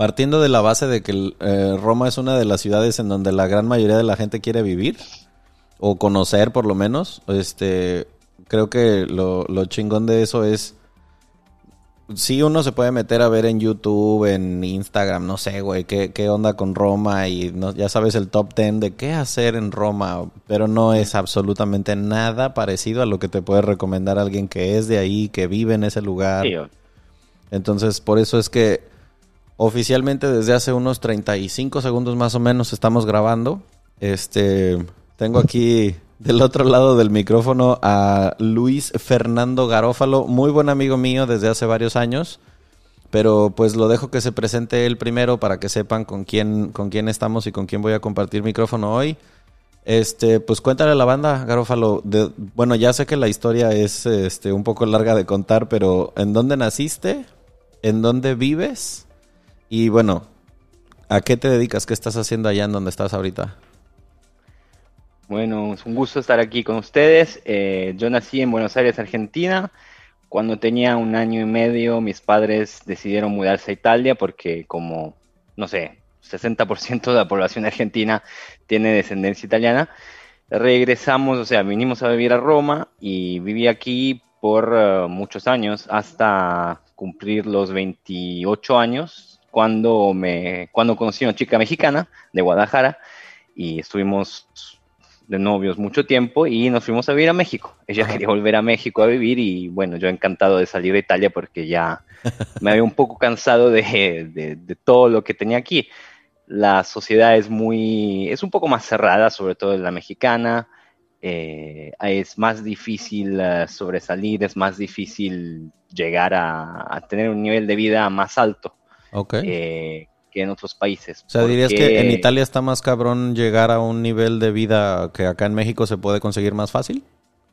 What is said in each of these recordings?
Partiendo de la base de que eh, Roma es una de las ciudades en donde la gran mayoría de la gente quiere vivir, o conocer por lo menos, este, creo que lo, lo chingón de eso es sí uno se puede meter a ver en YouTube, en Instagram, no sé, güey, qué, qué onda con Roma y no, ya sabes el top 10 de qué hacer en Roma, pero no es absolutamente nada parecido a lo que te puede recomendar alguien que es de ahí, que vive en ese lugar. Entonces, por eso es que oficialmente desde hace unos 35 segundos más o menos estamos grabando. Este, tengo aquí del otro lado del micrófono a Luis Fernando Garófalo, muy buen amigo mío desde hace varios años, pero pues lo dejo que se presente él primero para que sepan con quién, con quién estamos y con quién voy a compartir micrófono hoy. Este, pues cuéntale a la banda, Garófalo. Bueno, ya sé que la historia es este, un poco larga de contar, pero ¿en dónde naciste? ¿En dónde vives? Y bueno, ¿a qué te dedicas? ¿Qué estás haciendo allá en donde estás ahorita? Bueno, es un gusto estar aquí con ustedes. Eh, yo nací en Buenos Aires, Argentina. Cuando tenía un año y medio, mis padres decidieron mudarse a Italia porque como, no sé, 60% de la población argentina tiene descendencia italiana. Regresamos, o sea, vinimos a vivir a Roma y viví aquí por uh, muchos años, hasta cumplir los 28 años, cuando, me, cuando conocí a una chica mexicana de Guadalajara y estuvimos de novios mucho tiempo y nos fuimos a vivir a México. Ella quería volver a México a vivir y bueno, yo encantado de salir de Italia porque ya me había un poco cansado de, todo lo que tenía aquí. La sociedad es muy, es un poco más cerrada, sobre todo la mexicana. Eh, es más difícil eh, sobresalir, es más difícil llegar a, tener un nivel de vida más alto. Okay. Eh, que en otros países. O sea, dirías que en Italia está más cabrón llegar a un nivel de vida que acá en México se puede conseguir más fácil.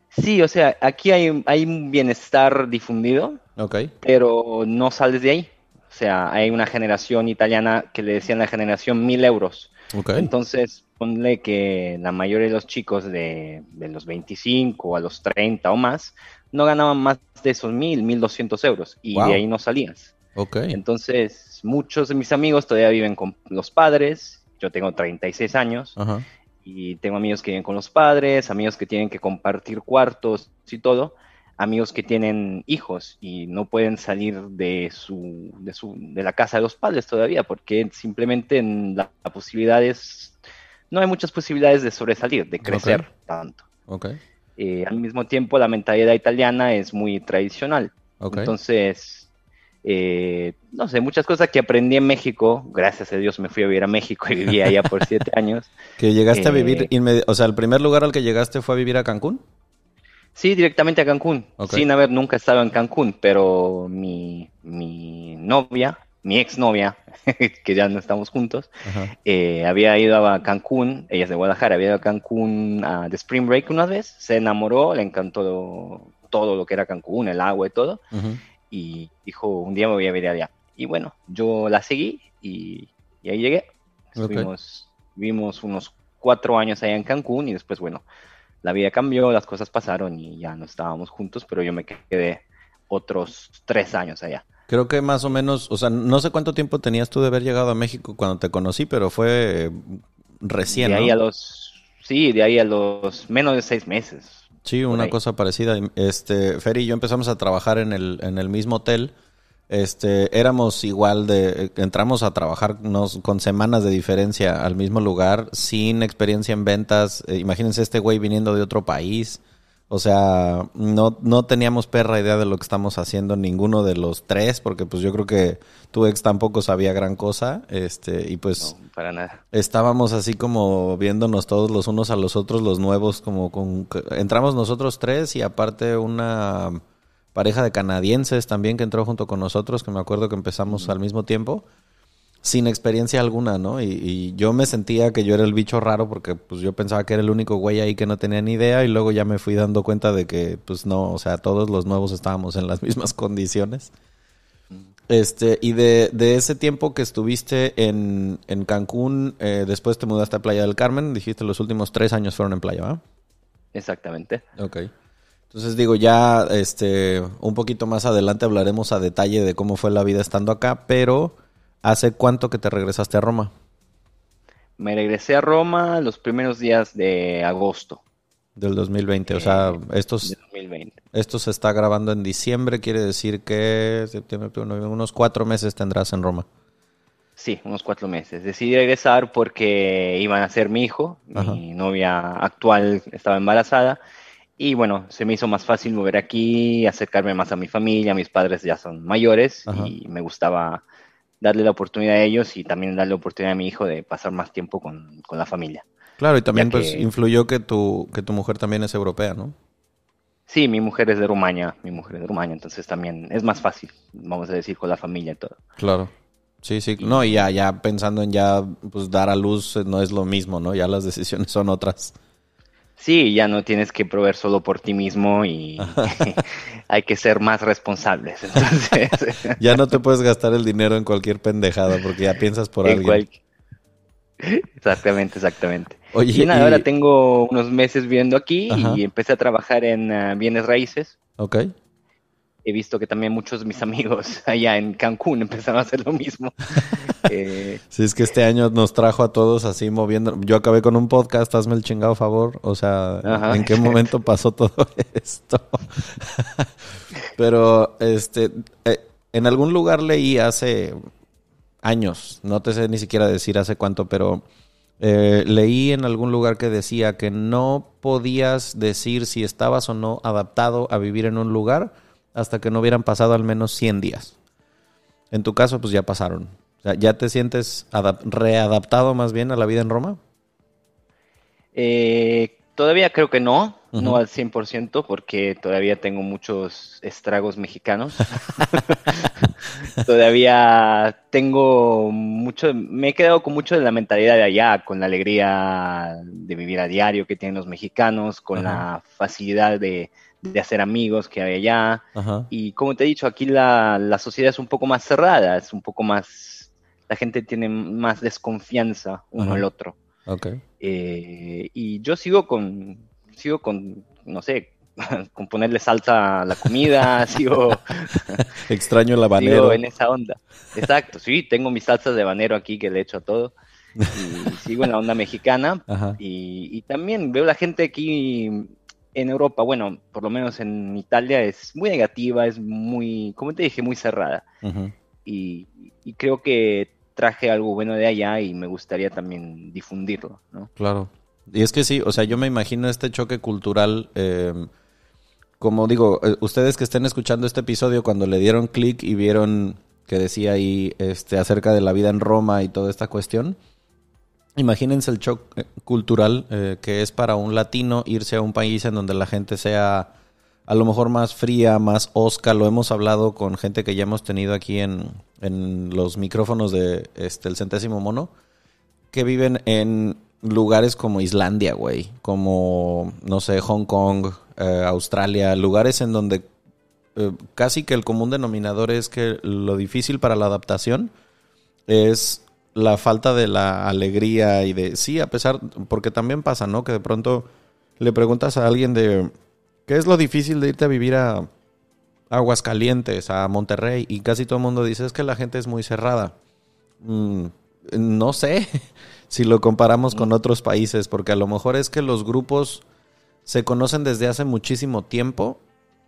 Sí, o sea, aquí hay, hay un bienestar difundido, okay. pero no sales de ahí. O sea, hay una generación italiana que le decían la generación mil euros. Okay. Entonces, ponle que la mayoría de los chicos de, de los 25 a los 30 o más no ganaban más de esos mil, mil doscientos euros y de ahí no salías. Okay. Entonces, muchos de mis amigos todavía viven con los padres. Yo tengo 36 años y tengo amigos que viven con los padres, amigos que tienen que compartir cuartos y todo, amigos que tienen hijos y no pueden salir de su de, su, de la casa de los padres todavía porque simplemente en la, posibilidad es no hay muchas posibilidades de sobresalir, de crecer tanto. Okay. Eh, al mismo tiempo, la mentalidad italiana es muy tradicional. Entonces, eh, no sé, muchas cosas que aprendí en México. Gracias a Dios me fui a vivir a México y viví allá por siete años. ¿Que llegaste a vivir, eh, o sea, el primer lugar al que llegaste fue a vivir a Cancún? Sí, directamente a Cancún, sin haber nunca estado en Cancún, pero mi, mi novia, mi exnovia, que ya no estamos juntos, eh, había ido a Cancún, ella es de Guadalajara, había ido a Cancún de Spring Break una vez, se enamoró, le encantó todo lo que era Cancún, el agua y todo y dijo, un día me voy a ver allá. Y bueno, yo la seguí y, ahí llegué. Estuvimos, vimos unos cuatro años allá en Cancún y después, bueno, la vida cambió, las cosas pasaron y ya no estábamos juntos, pero yo me quedé otros tres años allá. Creo que más o menos, o sea, no sé cuánto tiempo tenías tú de haber llegado a México cuando te conocí, pero fue recién. De ahí a los, sí, de ahí a los menos de seis meses. Sí, una cosa parecida. Este, Fer y yo empezamos a trabajar en el, en el mismo hotel Este, éramos igual de, entramos a trabajar con semanas de diferencia al mismo lugar, sin experiencia en ventas. Eh, imagínense este güey viniendo de otro país. O sea, no, no teníamos perra idea de lo que estamos haciendo ninguno de los tres, porque pues yo creo que tu ex tampoco sabía gran cosa, este, y pues No, para nada. estábamos así como viéndonos todos los unos a los otros, los nuevos, como con, entramos nosotros tres y aparte una pareja de canadienses también que entró junto con nosotros, que me acuerdo que empezamos al mismo tiempo, sin experiencia alguna, ¿no? Y, y yo me sentía que yo era el bicho raro porque pues yo pensaba que era el único güey ahí que no tenía ni idea y luego ya me fui dando cuenta de que pues no, o sea, todos los nuevos estábamos en las mismas condiciones. Este, y de, de ese tiempo que estuviste en, en Cancún, eh, después te mudaste a Playa del Carmen, dijiste los últimos tres años fueron en Playa, ¿va? Exactamente. Ok. Entonces digo, ya este, un poquito más adelante hablaremos a detalle de cómo fue la vida estando acá, pero ¿hace cuánto que te regresaste a Roma? Me regresé a Roma los primeros días de agosto Del 2020, o sea, de estos, 2020. esto se está grabando en diciembre, quiere decir que septiembre, unos cuatro meses tendrás en Roma. Sí, unos cuatro meses. Decidí regresar porque iban a ser mi hijo, Ajá. mi novia actual estaba embarazada y bueno, se me hizo más fácil mover aquí, acercarme más a mi familia, mis padres ya son mayores Ajá. y me gustaba darle la oportunidad a ellos y también darle la oportunidad a mi hijo de pasar más tiempo con, con la familia. Claro, y también pues que- influyó que tu, que tu mujer también es europea, ¿no? Sí, mi mujer es de Rumania, mi mujer es de Rumania, entonces también es más fácil, vamos a decir, con la familia y todo. Claro. Sí, sí. No, y ya, ya pensando en ya pues dar a luz eh, no es lo mismo, ¿no? Ya las decisiones son otras. Sí, ya no tienes que proveer solo por ti mismo y hay que ser más responsables. Entonces, Ya no te puedes gastar el dinero en cualquier pendejada porque ya piensas por en alguien. cual- Exactamente, exactamente. Oye, Y nada, y- ahora tengo unos meses viviendo aquí Ajá. y empecé a trabajar en ah, bienes raíces. Ok. He visto que también muchos de mis amigos allá en Cancún empezaron a hacer lo mismo. Eh, Sí, es que este año nos trajo a todos así moviendo. Yo acabé con un podcast, hazme el chingado favor. O sea, Ajá. ¿en qué momento pasó todo esto? Pero, este, eh, en algún lugar leí hace años, no te sé ni siquiera decir hace cuánto, pero eh, leí en algún lugar que decía que no podías decir si estabas o no adaptado a vivir en un lugar hasta que no hubieran pasado al menos 100 días. En tu caso, pues ya pasaron. O sea, ¿ya te sientes adap- readaptado más bien a la vida en Roma? eh, todavía creo que no, no al 100% porque todavía tengo muchos estragos mexicanos. Todavía tengo mucho, me he quedado con mucho de la mentalidad de allá, con la alegría de vivir a diario que tienen los mexicanos, con la facilidad de, de hacer amigos que hay allá. Ajá. Y como te he dicho, aquí la, la sociedad es un poco más cerrada, es un poco más, la gente tiene más desconfianza uno Ajá. al otro. Ok. Eh, y yo sigo con, sigo con, no sé, con ponerle salsa a la comida, sigo, Extraño el sigo habanero. en esa onda. Exacto, sí, tengo mis salsas de habanero aquí que le echo a todo. Y sigo en la onda mexicana. Y, y también veo la gente aquí en Europa, bueno, por lo menos en Italia, es muy negativa, es muy, como te dije, muy cerrada. Y, y creo que traje algo bueno de allá y me gustaría también difundirlo, ¿no? Claro. Y es que sí, o sea, yo me imagino este choque cultural. eh, como digo, eh, ustedes que estén escuchando este episodio, cuando le dieron clic y vieron que decía ahí este, acerca de la vida en Roma y toda esta cuestión, imagínense el choque cultural eh, que es para un latino irse a un país en donde la gente sea a lo mejor más fría, más osca. Lo hemos hablado con gente que ya hemos tenido aquí en, en los micrófonos de este, el centésimo mono que viven en lugares como Islandia, güey, como, no sé, Hong Kong, eh, Australia, lugares en donde eh, casi que el común denominador es que lo difícil para la adaptación es la falta de la alegría y de, sí, a pesar, porque también pasa, ¿no? Que de pronto le preguntas a alguien de, ¿qué es lo difícil de irte a vivir a Aguascalientes, a Monterrey? Y casi todo el mundo dice, es que la gente es muy cerrada. Mm, no sé si lo comparamos con otros países, porque a lo mejor es que los grupos se conocen desde hace muchísimo tiempo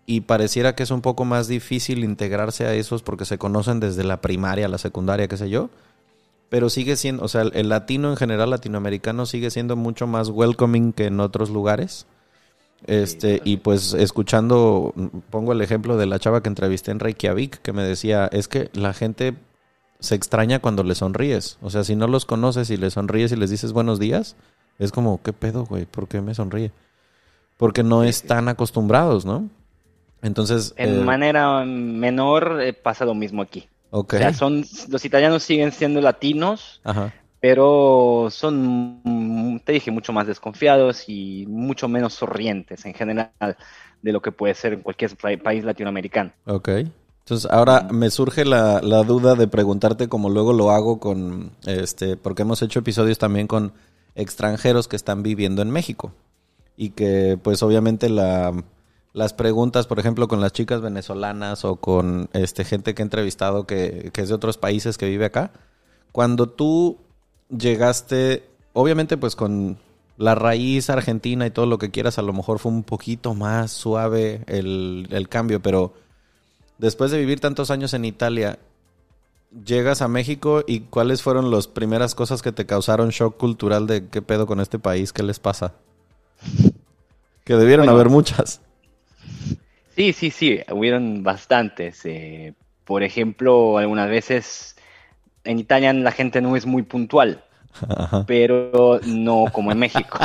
y pareciera que es un poco más difícil integrarse a esos porque se conocen desde la primaria, la secundaria, qué sé yo. Pero sigue siendo, o sea, el, latino en general, latinoamericano, sigue siendo mucho más welcoming que en otros lugares. Este, y pues escuchando, pongo el ejemplo de la chava que entrevisté en Reykjavik, que me decía, es que la gente se extraña cuando le sonríes. O sea, si no los conoces y les sonríes y les dices buenos días, es como, ¿qué pedo, güey? ¿Por qué me sonríe? Porque no están acostumbrados, ¿no? Entonces. En eh, manera menor eh, pasa lo mismo aquí. Ok. O sea, son, los italianos siguen siendo latinos, Ajá. pero son, mm, te dije, mucho más desconfiados y mucho menos sonrientes en general de lo que puede ser en cualquier pa- país latinoamericano. Ok. Entonces, ahora me surge la, la duda de preguntarte, como luego lo hago con, este, porque hemos hecho episodios también con extranjeros que están viviendo en México. Y que, pues, obviamente la, las preguntas, por ejemplo, con las chicas venezolanas o con este, gente que he entrevistado que, que es de otros países que vive acá, cuando tú llegaste, obviamente, pues, con la raíz argentina y todo lo que quieras, a lo mejor fue un poquito más suave el, el cambio, pero después de vivir tantos años en Italia, llegas a México y cuáles fueron las primeras cosas que te causaron shock cultural de qué pedo con este país, qué les pasa. Que debieron Bueno. haber muchas. Sí, sí, sí, hubieron bastantes. eh, por ejemplo, algunas veces en Italia la gente no es muy puntual, Ajá. pero no como en México.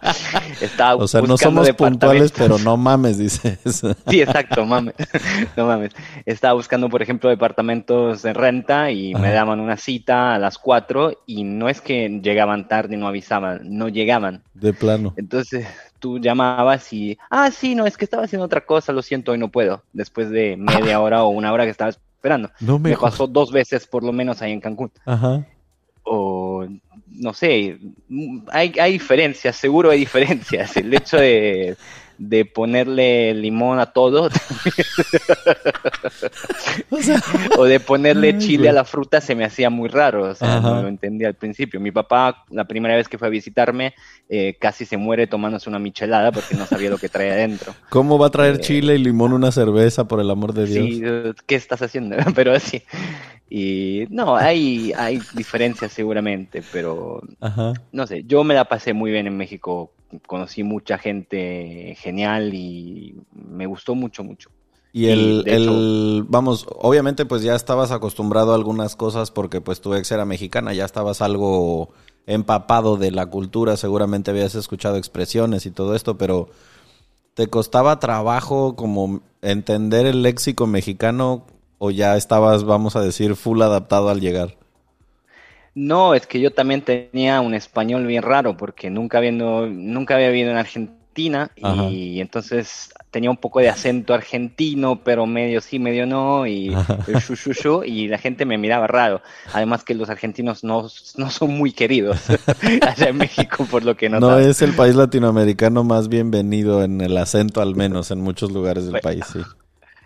Estaba O sea, no buscando somos puntuales, pero no mames, dices. Sí, exacto, mames. No mames. Estaba buscando, por ejemplo, departamentos de renta y me daban una cita a las 4 y no es que llegaban tarde y no avisaban, no llegaban. De plano. Entonces tú llamabas y, ah, sí, no, es que estaba haciendo otra cosa, lo siento, hoy no puedo. Después de media hora o una hora que estaba esperando. No me Me pasó dos veces por lo menos ahí en Cancún. Ajá. O no sé, hay, hay diferencias, seguro hay diferencias. El hecho de, de ponerle limón a todo O sea, o de ponerle chile a la fruta se me hacía muy raro, o sea, Ajá. no lo entendía al principio. Mi papá, la primera vez que fue a visitarme, eh, casi se muere tomándose una michelada porque no sabía lo que traía adentro. ¿cómo va a traer Eh, chile y limón una cerveza, por el amor de Dios? Sí, ¿qué estás haciendo? Pero así. Y no, hay, hay diferencias seguramente, pero Ajá. no sé, yo me la pasé muy bien en México, conocí mucha gente genial y me gustó mucho, mucho. Y Y, el, hecho- el- vamos, obviamente pues ya estabas acostumbrado a algunas cosas porque pues tu ex era mexicana, ya estabas algo empapado de la cultura, seguramente habías escuchado expresiones y todo esto, pero ¿te costaba trabajo como entender el léxico mexicano o ya estabas, vamos a decir, full adaptado al llegar? No, es que yo también tenía un español bien raro porque nunca, habiendo, nunca había vivido en Argentina Ajá. y entonces tenía un poco de acento argentino, pero medio sí, medio no, y el shu, shu, shu, y la gente me miraba raro. Además que los argentinos no, no son muy queridos allá en México, por lo que No notaba. es el país latinoamericano más bienvenido en el acento, al menos en muchos lugares del Bueno, país, sí.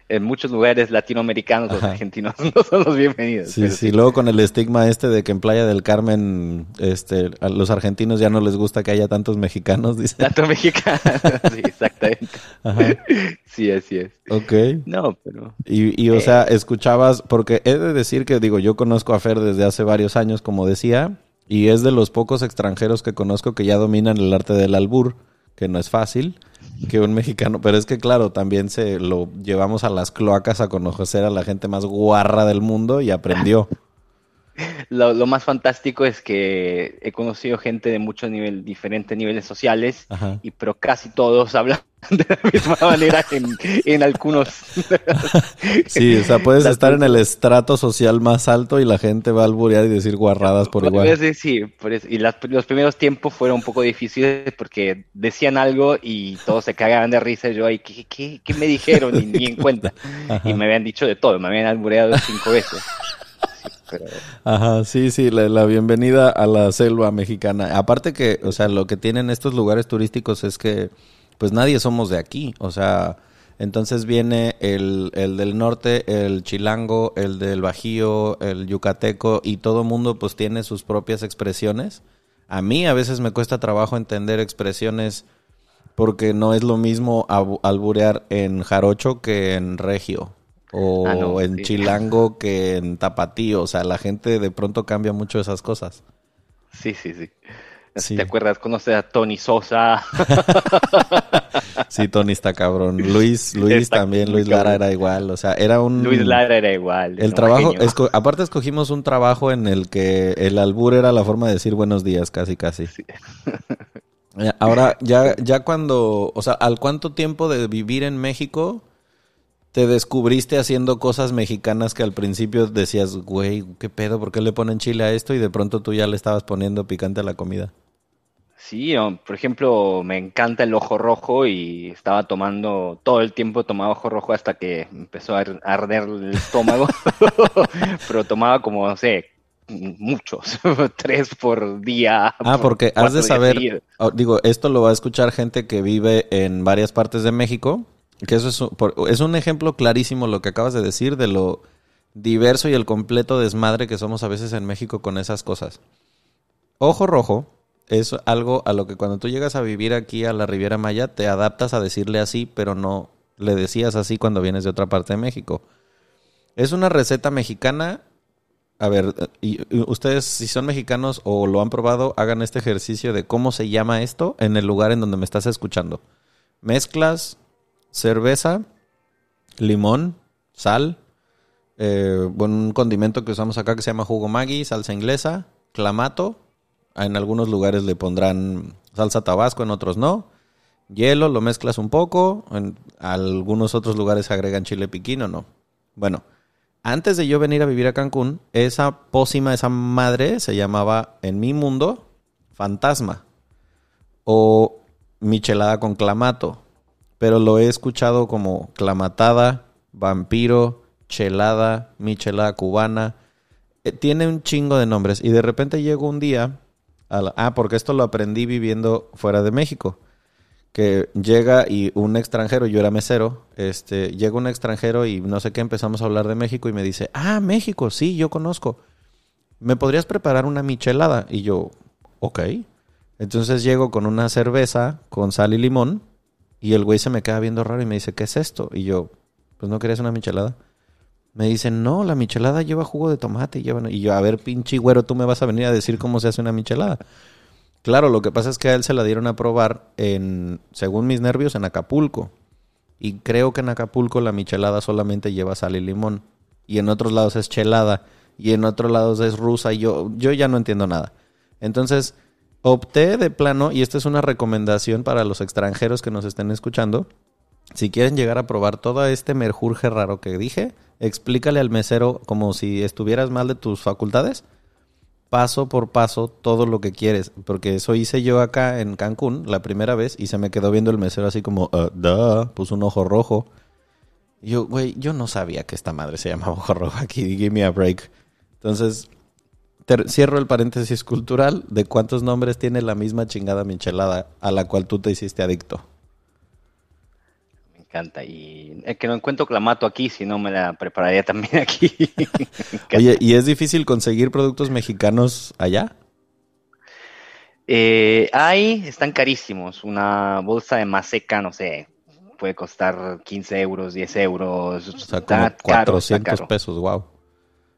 En muchos lugares latinoamericanos los argentinos no son los bienvenidos. Sí, sí, luego con el estigma este de que en Playa del Carmen, este, a los argentinos ya no les gusta que haya tantos mexicanos, dice. Tanto mexicano, sí, exactamente. Ajá, Sí, así es. ok. No, pero Y, y o sea, escuchabas, porque he de decir que, digo, yo conozco a Fer desde hace varios años, como decía, y es de los pocos extranjeros que conozco que ya dominan el arte del albur, que no es fácil, que un mexicano, pero es que claro, también se lo llevamos a las cloacas a conocer a la gente más guarra del mundo y aprendió. Lo, lo más fantástico es que he conocido gente de muchos niveles, diferentes niveles sociales, Ajá. y pero casi todos hablan de la misma manera en, en algunos. Sí, o sea, puedes estar en el estrato social más alto y la gente va a alburear y decir guarradas por igual. Sí, sí, por eso. Y las- los primeros tiempos fueron un poco difíciles porque decían algo y todos se cagaban de risa. Y yo, ay, ¿qué, qué, qué me dijeron? Ni, ni en cuenta. Ajá. Y me habían dicho de todo, me habían albureado cinco veces. Pero Ajá, sí, sí, la, la bienvenida a la selva mexicana. Aparte que, o sea, lo que tienen estos lugares turísticos es que, pues nadie somos de aquí. O sea, entonces viene el, el del norte, el chilango, el del bajío, el yucateco y todo mundo pues tiene sus propias expresiones. A mí a veces me cuesta trabajo entender expresiones Porque no es lo mismo alburear en jarocho que en regio. O Ah, no, en sí. chilango que en tapatío. O sea, la gente de pronto cambia mucho esas cosas. Sí, sí, sí. Sí. ¿Te acuerdas? Conoces a Tony Sosa. Sí, Tony está cabrón. Luis, Luis Está también, Luis Lara cabrón. era igual. O sea, era un... Luis Lara era igual. El trabajo, esco- aparte escogimos un trabajo en el que el albur era la forma de decir buenos días, casi casi. Sí. Eh, Ahora, ya, ya cuando, o sea, ¿al cuánto tiempo de vivir en México te descubriste haciendo cosas mexicanas que al principio decías, güey, qué pedo, ¿por qué le ponen chile a esto? Y de pronto tú ya le estabas poniendo picante a la comida. Sí, por ejemplo, me encanta el ojo rojo y estaba tomando, todo el tiempo tomaba ojo rojo hasta que empezó a ar- a arder el estómago, pero tomaba como, no sé, muchos, tres por día. Ah, por porque has de saber, oh, digo, esto lo va a escuchar gente que vive en varias partes de México, que eso es un, por- es un ejemplo clarísimo lo que acabas de decir de lo diverso y el completo desmadre que somos a veces en México con esas cosas. Ojo rojo es algo a lo que cuando tú llegas a vivir aquí a la Riviera Maya te adaptas a decirle así, pero no le decías así cuando vienes de otra parte de México. Es una receta mexicana a ver, y, ustedes si son mexicanos o lo han probado, hagan este ejercicio de cómo se llama esto en el lugar en donde me estás escuchando. Mezclas cerveza, limón, sal, eh, un condimento que usamos acá que se llama jugo Maggi, salsa inglesa, clamato. En algunos lugares le pondrán salsa tabasco, en otros no. Hielo, lo mezclas un poco. En algunos otros lugares agregan chile piquín o no. Bueno, antes de yo venir a vivir a Cancún, esa pócima, esa madre, se llamaba en mi mundo fantasma o michelada con clamato. Pero lo he escuchado como clamatada, vampiro, chelada, michelada cubana. Eh, tiene un chingo de nombres. Y de repente llegó un día. Ah, porque esto lo aprendí viviendo fuera de México que llega y un extranjero, yo era mesero, este, llega un extranjero y no sé qué, empezamos a hablar de México y me dice, ah, México, sí, yo conozco. ¿Me podrías preparar una michelada? Y yo, ok. Entonces llego con una cerveza con sal y limón y el güey se me queda viendo raro y me dice, ¿qué es esto? Y yo, pues no querías una michelada. Me dicen, no, la michelada lleva jugo de tomate y lleva... Y yo, a ver, pinche güero, tú me vas a venir a decir cómo se hace una michelada. Claro, lo que pasa es que a él se la dieron a probar en, según mis nervios, en Acapulco. Y creo que en Acapulco la michelada solamente lleva sal y limón. Y en otros lados es chelada. Y en otros lados es rusa. Y yo, yo ya no entiendo nada. Entonces, opté de plano, y esta es una recomendación para los extranjeros que nos estén escuchando. Si quieren llegar a probar todo este merjurje raro que dije, explícale al mesero como si estuvieras mal de tus facultades paso por paso todo lo que quieres. Porque eso hice yo acá en Cancún la primera vez y se me quedó viendo el mesero así como, uh, duh, puso un ojo rojo. Yo, güey, yo no sabía que esta madre se llamaba ojo rojo aquí, give me a break. Entonces, cierro el paréntesis cultural de cuántos nombres tiene la misma chingada michelada a la cual tú te hiciste adicto. Encanta. Y es que no encuentro clamato aquí, si no me la prepararía también aquí. Oye, ¿y es difícil conseguir productos mexicanos allá? Eh, hay, están carísimos. Una bolsa de maseca, no sé, puede costar 15 euros, 10 euros. O sea, Está como caro, está 400 caro. pesos, wow.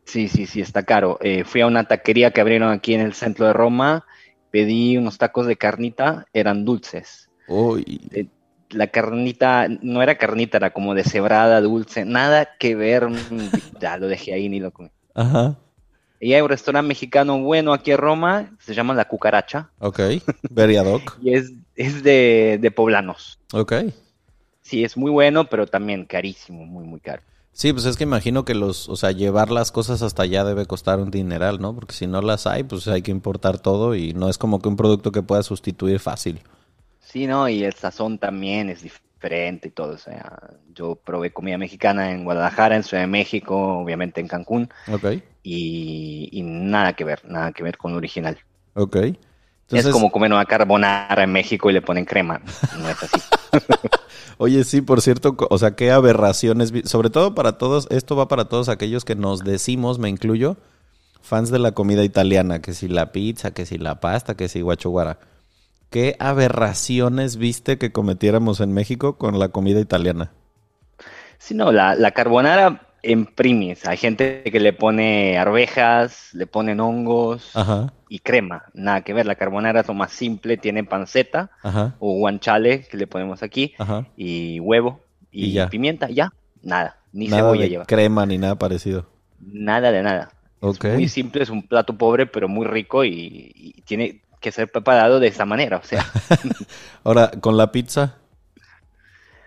Sí, sí, sí, está caro. Eh, fui a una taquería que abrieron aquí en el centro de Roma, pedí unos tacos de carnita, eran dulces. Uy, La carnita no era carnita, era como deshebrada, dulce, nada que ver. mm, Ya lo dejé ahí ni lo comí. ajá, Y hay un restaurante mexicano bueno aquí en Roma, se llama La Cucaracha, ok, very ad hoc, y es, es de, de poblanos. ok. Sí, es muy bueno, pero también carísimo, muy, muy caro. Sí, pues es que imagino que los, o sea, llevar las cosas hasta allá debe costar un dineral, ¿no? Porque si no las hay, pues hay que importar todo y no es como que un producto que pueda sustituir fácil. Sí, ¿no? Y el sazón también es diferente y todo. O sea, yo probé comida mexicana en Guadalajara, en Ciudad de México, obviamente en Cancún, Ok, y, y nada que ver, nada que ver con lo original. ok. Entonces, es como comer una carbonara en México y le ponen crema. No es así. oye, sí, por cierto, o sea, qué aberraciones, sobre todo para todos, esto va para todos aquellos que nos decimos, me incluyo, fans de la comida italiana, que si la pizza, que si la pasta, que si guachuguara. ¿Qué aberraciones viste que cometiéramos en México con la comida italiana? Sí, no, la, la carbonara en primis. Hay gente que le pone arvejas, le ponen hongos Ajá, y crema. Nada que ver, la carbonara es lo más simple, tiene panceta ajá, o guanciale que le ponemos aquí ajá. y huevo y, Y ya. pimienta, ya, nada, ni Nada cebolla de lleva, crema ni nada parecido. nada de nada. Ok. Es muy simple, es un plato pobre pero muy rico y, y tiene que ser preparado de esa manera, o sea, Ahora, con la pizza.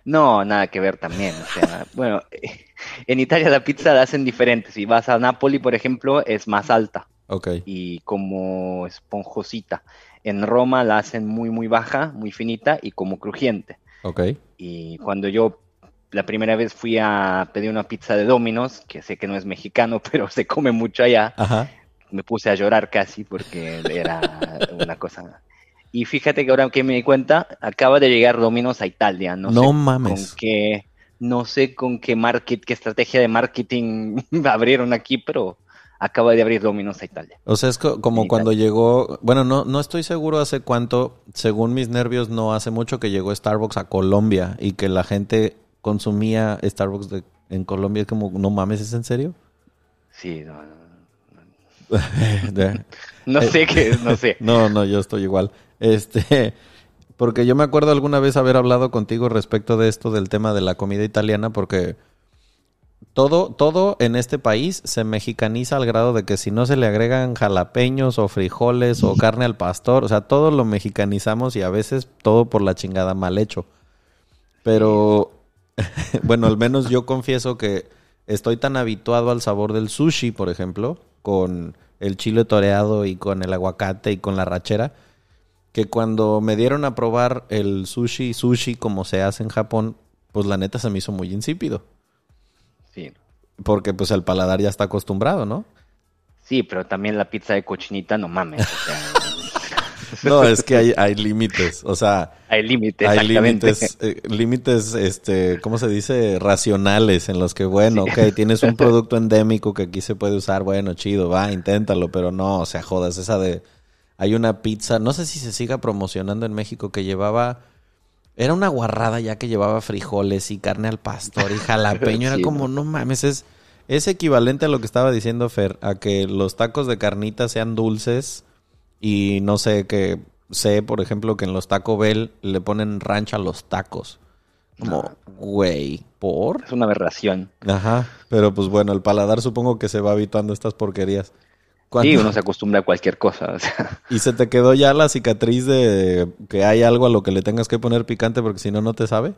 no, nada que ver también, o sea, bueno, en Italia la pizza la hacen diferente, si vas a Nápoli, por ejemplo, es más alta. Ok, y como esponjosita. En Roma la hacen muy, muy baja, muy finita y como crujiente. ok. Y cuando yo la primera vez fui a pedir una pizza de Domino's, que sé que no es mexicano, pero se come mucho allá, Ajá. Me puse a llorar casi porque era una cosa. Y fíjate que ahora que me di cuenta, acaba de llegar Domino's a Italia. No, No sé mames. con qué, no sé con qué market, qué estrategia de marketing abrieron aquí, pero acaba de abrir Domino's a Italia. O sea, es co- como cuando llegó, bueno, no, no estoy seguro hace cuánto, según mis nervios, no hace mucho que llegó Starbucks a Colombia y que la gente consumía Starbucks de- en Colombia. Es como, no mames, ¿es en serio? Sí, no, no, no sé qué, no sé. no, no, yo estoy igual. Este, porque yo me acuerdo alguna vez haber hablado contigo respecto de esto del tema de la comida italiana, porque todo, todo en este país se mexicaniza al grado de que si no se le agregan jalapeños o frijoles o carne al pastor, o sea, todo lo mexicanizamos y a veces todo por la chingada mal hecho. Pero, bueno, al menos yo confieso que estoy tan habituado al sabor del sushi, por ejemplo, con el chile toreado y con el aguacate y con la rachera, que cuando me dieron a probar el sushi, sushi como se hace en Japón, pues la neta se me hizo muy insípido. Sí. Porque pues el paladar ya está acostumbrado, ¿no? Sí, pero también la pizza de cochinita, no mames. O sea, No, es que hay, hay límites. O sea, hay límites, hay límites, eh, límites, este, ¿cómo se dice? Racionales en los que, bueno, ok, tienes un producto endémico que aquí se puede usar, bueno, chido, va, inténtalo, pero no, o sea, jodas, esa de... Hay una pizza, no sé si se siga promocionando en México, que llevaba... Era una guarrada ya que llevaba frijoles y carne al pastor y jalapeño. Era Sí, como, no mames, es, es equivalente a lo que estaba diciendo Fer, a que los tacos de carnita sean dulces y no sé, que sé, por ejemplo, que en los Taco Bell le ponen ranch a los tacos. Como, güey, ¿por? Es una aberración. Ajá, pero pues bueno, el paladar supongo que se va habituando a estas porquerías. Sí, uno se acostumbra a cualquier cosa. o sea. Y se te quedó ya la cicatriz de que hay algo a lo que le tengas que poner picante porque si no, no te sabe.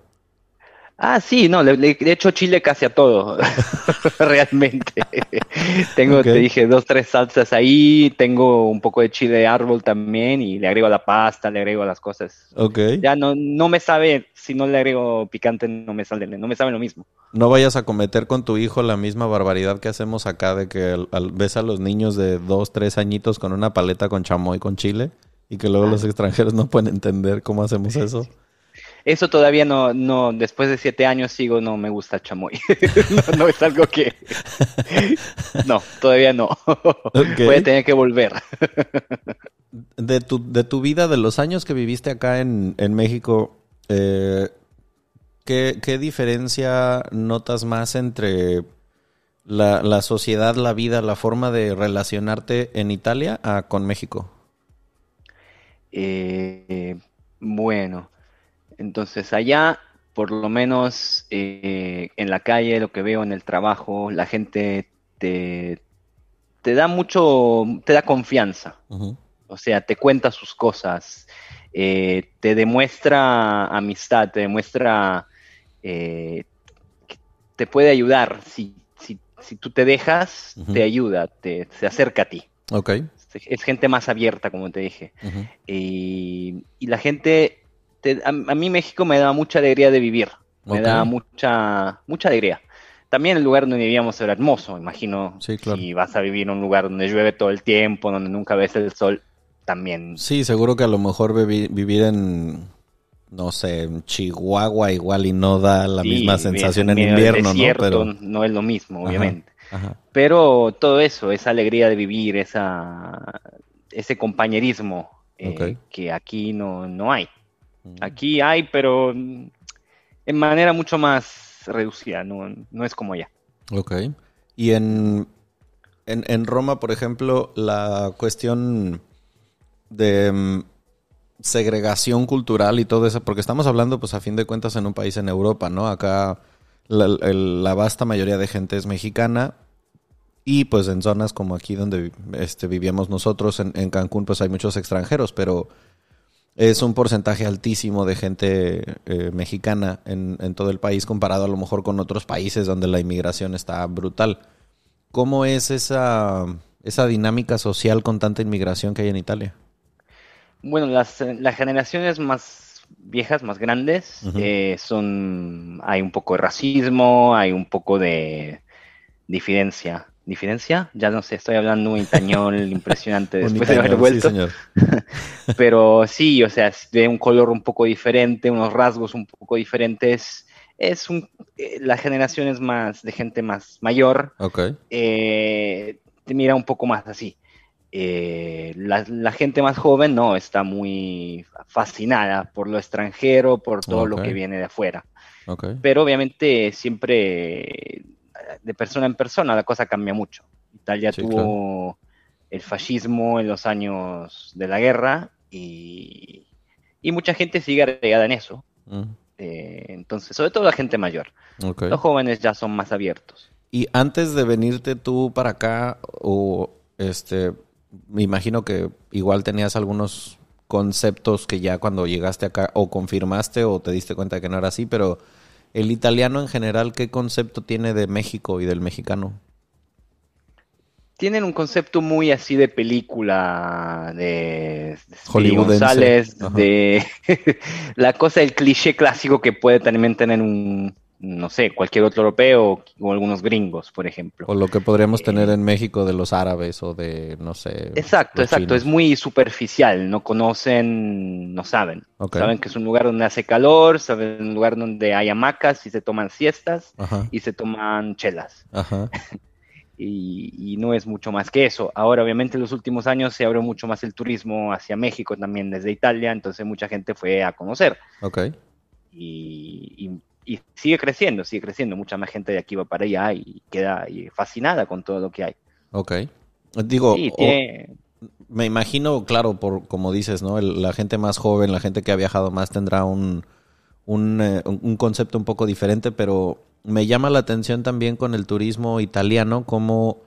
Ah, sí, no, le, le- echo chile casi a todo, realmente. tengo, te dije, dos, tres salsas ahí, tengo un poco de chile de árbol también y le agrego la pasta, le agrego las cosas. Ok. Ya no, no me sabe, si no le agrego picante, no me sale, no me sabe lo mismo. No vayas a cometer con tu hijo la misma barbaridad que hacemos acá de que al- al- ves a los niños de dos, tres añitos con una paleta con chamoy con chile y que luego los extranjeros no pueden entender cómo hacemos eso. Eso todavía no, no, después de siete años sigo, no me gusta chamoy. no, no es algo que... No, todavía no. Voy a tener que volver. De tu, de tu vida, de los años que viviste acá en, en México, eh, ¿qué, qué diferencia notas más entre la, la sociedad, la vida, la forma de relacionarte en Italia a con México? Eh, bueno, entonces allá, por lo menos eh, en la calle, lo que veo en el trabajo, la gente te, te da mucho, te da confianza. O sea, te cuenta sus cosas, eh, te demuestra amistad, te demuestra eh, que te puede ayudar. Si, si, si tú te dejas, te ayuda, te, se acerca a ti. Ok. Es gente más abierta, como te dije. Y la gente, te- a, a mí México me da mucha alegría de vivir, me Ok. da mucha, mucha alegría. También el lugar donde vivíamos era hermoso, imagino. Sí, claro. Si vas a vivir en un lugar donde llueve todo el tiempo, donde nunca ves el sol, también. Sí, seguro que a lo mejor vivi- vivir en, no sé, en Chihuahua igual y no da la Sí, misma sensación en invierno, ¿no? Pero, no es lo mismo, obviamente. ajá. Pero todo eso, esa alegría de vivir, esa, ese compañerismo, eh, que aquí no, no hay. Aquí hay, pero en manera mucho más reducida, no, no es como allá. Ok. Y en, en, Roma, por ejemplo, la cuestión de mm, segregación cultural y todo eso, porque estamos hablando, pues a fin de cuentas, en un país en Europa, ¿no? Acá la, vasta mayoría de gente es mexicana y pues en zonas como aquí donde este, vivíamos nosotros, en, en Cancún, pues hay muchos extranjeros, pero es un porcentaje altísimo de gente eh, mexicana en, en, todo el país comparado a lo mejor con otros países donde la inmigración está brutal. ¿Cómo es esa, esa dinámica social con tanta inmigración que hay en Italia? Bueno, las, las generaciones más viejas, más grandes, eh, son hay un poco de racismo, hay un poco de diferencia diferencia, ya no sé, estoy hablando un itañol impresionante después de haber vuelto. Pero sí, o sea, de un color un poco diferente, unos rasgos un poco diferentes. Es un, eh, la generación es más de gente más mayor. Eh, te mira un poco más así. Eh, la, gente más joven no, está muy fascinada por lo extranjero, por todo lo que viene de afuera. Pero obviamente siempre de persona en persona la cosa cambia mucho. Italia tuvo el fascismo en los años de la guerra y, mucha gente sigue arraigada en eso. Mm. Eh, entonces, sobre todo la gente mayor. Los jóvenes ya son más abiertos. Y antes de venirte tú para acá, o este, me imagino que igual tenías algunos conceptos que ya cuando llegaste acá o confirmaste o te diste cuenta de que no era así, pero el italiano en general, ¿qué concepto tiene de México y del mexicano? Tienen un concepto muy así de película de, de González, de la cosa, el cliché clásico que puede también tener un, no sé, cualquier otro europeo o algunos gringos, por ejemplo. O lo que podríamos eh, tener en México de los árabes o de, no sé. Exacto, exacto. Es muy superficial. No conocen, no saben. Saben que es un lugar donde hace calor, saben un lugar donde hay hamacas y se toman siestas y se toman chelas. y, no es mucho más que eso. Ahora, obviamente, en los últimos años se abrió mucho más el turismo hacia México también desde Italia, entonces mucha gente fue a conocer. Ok. y y sigue creciendo, sigue creciendo. Mucha más gente de aquí va para allá y queda fascinada con todo lo que hay. Ok. Digo, me imagino, claro, por como dices, ¿no? la gente más joven, la gente que ha viajado más tendrá un, un, eh, un, concepto un poco diferente, pero me llama la atención también con el turismo italiano, como...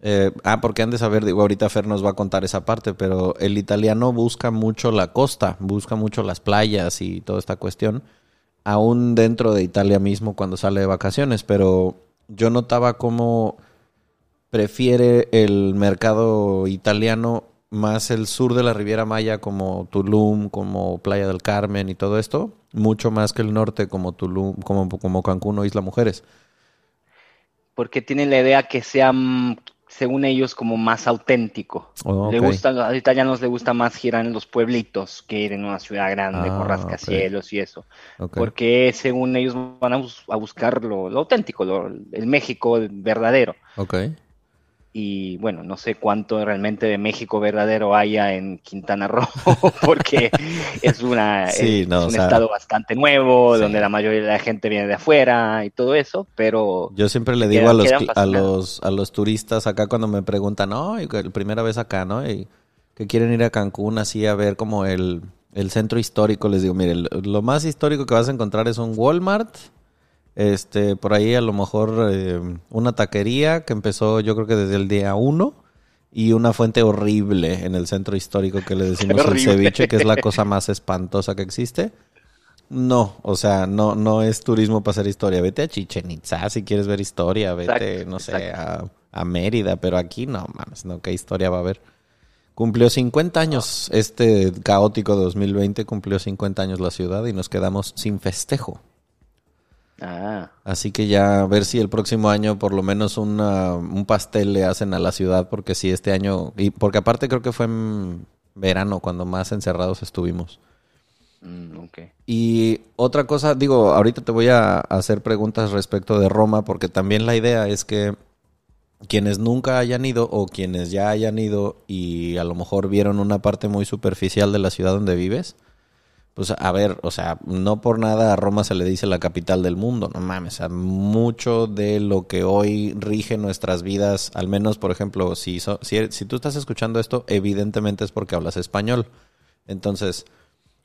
Eh, ah, porque han de saber, digo, ahorita Fer nos va a contar esa parte, pero el italiano busca mucho la costa, busca mucho las playas y toda esta cuestión aún dentro de Italia mismo cuando sale de vacaciones, pero yo notaba cómo prefiere el mercado italiano más el sur de la Riviera Maya como Tulum, como Playa del Carmen y todo esto, mucho más que el norte como Tulum, como, como Cancún o Isla Mujeres. Porque tienen la idea que sean según ellos, como más auténtico. Oh, le gusta, a los italianos les gusta más girar en los pueblitos que ir en una ciudad grande con ah, rascacielos y eso. Porque según ellos van a, buscar lo, auténtico, el México verdadero. Okay y bueno, no sé cuánto realmente de México verdadero haya en Quintana Roo, porque es, una, un estado bastante nuevo, donde la mayoría de la gente viene de afuera y todo eso, pero... Yo siempre le digo a, los, a, los, a los turistas acá cuando me preguntan, no, primera vez acá, ¿no? Y que quieren ir a Cancún así a ver como el, el centro histórico, les digo, mire, lo más histórico que vas a encontrar es un Walmart este, por ahí a lo mejor eh, una taquería que empezó yo creo que desde el día uno y una fuente horrible en el centro histórico que le decimos el ceviche, que es la cosa más espantosa que existe. No, o sea, no, no es turismo para hacer historia. Vete a Chichen Itza si quieres ver historia, vete, no sé, a, a, Mérida, pero aquí no, mames, no, qué historia va a haber. Cumplió 50 años, este caótico 2020 cumplió 50 años la ciudad y nos quedamos sin festejo. Ah. Así que ya a ver si el próximo año por lo menos un pastel le hacen a la ciudad, porque si este año, y porque aparte creo que fue en verano cuando más encerrados estuvimos. Mm, y otra cosa, digo, ahorita te voy a hacer preguntas respecto de Roma, porque también la idea es que quienes nunca hayan ido o quienes ya hayan ido y a lo mejor vieron una parte muy superficial de la ciudad donde vives, pues a ver, o sea, no por nada a Roma se le dice la capital del mundo, no mames, o sea, mucho de lo que hoy rige nuestras vidas, al menos por ejemplo, si, si, si tú estás escuchando esto, evidentemente es porque hablas español. Entonces,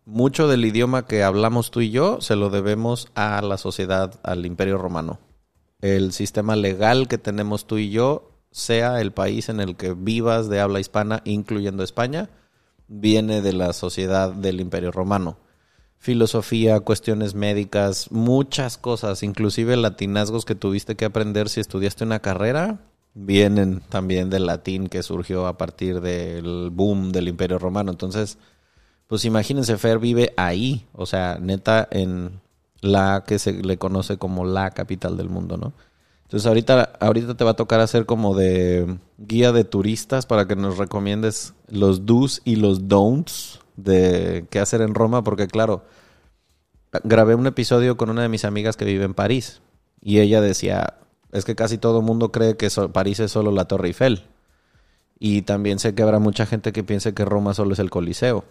mucho del idioma que hablamos tú y yo se lo debemos a la sociedad, al imperio romano el sistema legal que tenemos tú y yo, sea el país en el que vivas de habla hispana, incluyendo España, viene de la sociedad del Imperio Romano. Filosofía, cuestiones médicas, muchas cosas, inclusive latinazgos que tuviste que aprender si estudiaste una carrera, vienen también del latín que surgió a partir del boom del Imperio Romano. Entonces, pues imagínense, Fer vive ahí, o sea, neta, en la que se le conoce como la capital del mundo, ¿no? Entonces ahorita, ahorita te va a tocar hacer como de guía de turistas para que nos recomiendes los do's y los don'ts de qué hacer en Roma, porque claro, grabé un episodio con una de mis amigas que vive en París y ella decía, es que casi todo el mundo cree que París es solo la Torre Eiffel. Y también sé que habrá mucha gente que piense que Roma solo es el Coliseo.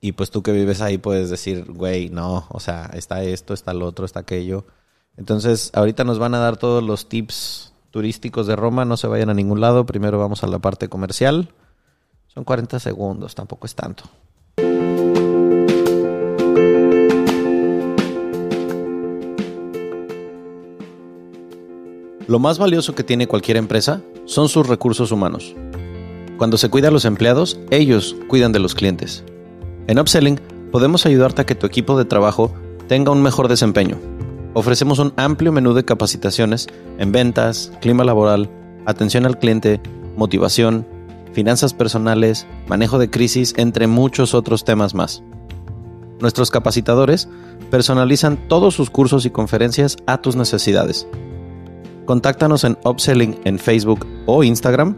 Y pues tú que vives ahí puedes decir, güey, no, o sea, está esto, está lo otro, está aquello. Entonces, ahorita nos van a dar todos los tips turísticos de Roma, no se vayan a ningún lado, primero vamos a la parte comercial. Son 40 segundos, tampoco es tanto. Lo más valioso que tiene cualquier empresa son sus recursos humanos. Cuando se cuida a los empleados, ellos cuidan de los clientes. En Upselling podemos ayudarte a que tu equipo de trabajo tenga un mejor desempeño. Ofrecemos un amplio menú de capacitaciones en ventas, clima laboral, atención al cliente, motivación, finanzas personales, manejo de crisis, entre muchos otros temas más. Nuestros capacitadores personalizan todos sus cursos y conferencias a tus necesidades. Contáctanos en Upselling en Facebook o Instagram.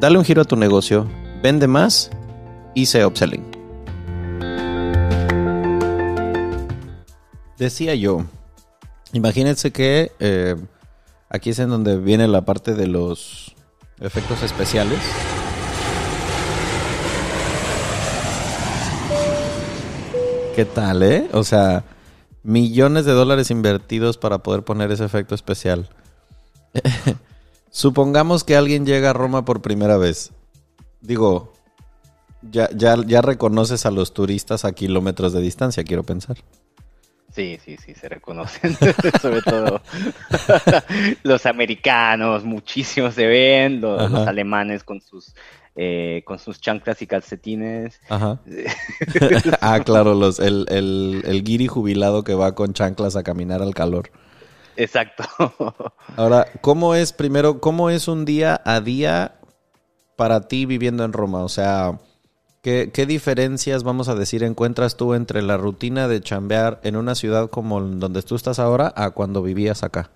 Dale un giro a tu negocio, vende más y sé Upselling. Decía yo, imagínense que eh, aquí es en donde viene la parte de los efectos especiales. ¿Qué tal, eh? O sea, millones de dólares invertidos para poder poner ese efecto especial. Supongamos que alguien llega a Roma por primera vez. Digo, ya, ya, ya reconoces a los turistas a kilómetros de distancia, quiero pensar. Sí, sí, sí, se reconocen, sobre todo los americanos, muchísimos se ven, los, alemanes con sus eh, con sus chanclas y calcetines. Ajá. ah, claro, los, el, el, el guiri jubilado que va con chanclas a caminar al calor. Exacto. Ahora, ¿cómo es primero, cómo es un día a día para ti viviendo en Roma? O sea, ¿Qué, diferencias, vamos a decir, encuentras tú entre la rutina de chambear en una ciudad como donde tú estás ahora a cuando vivías acá?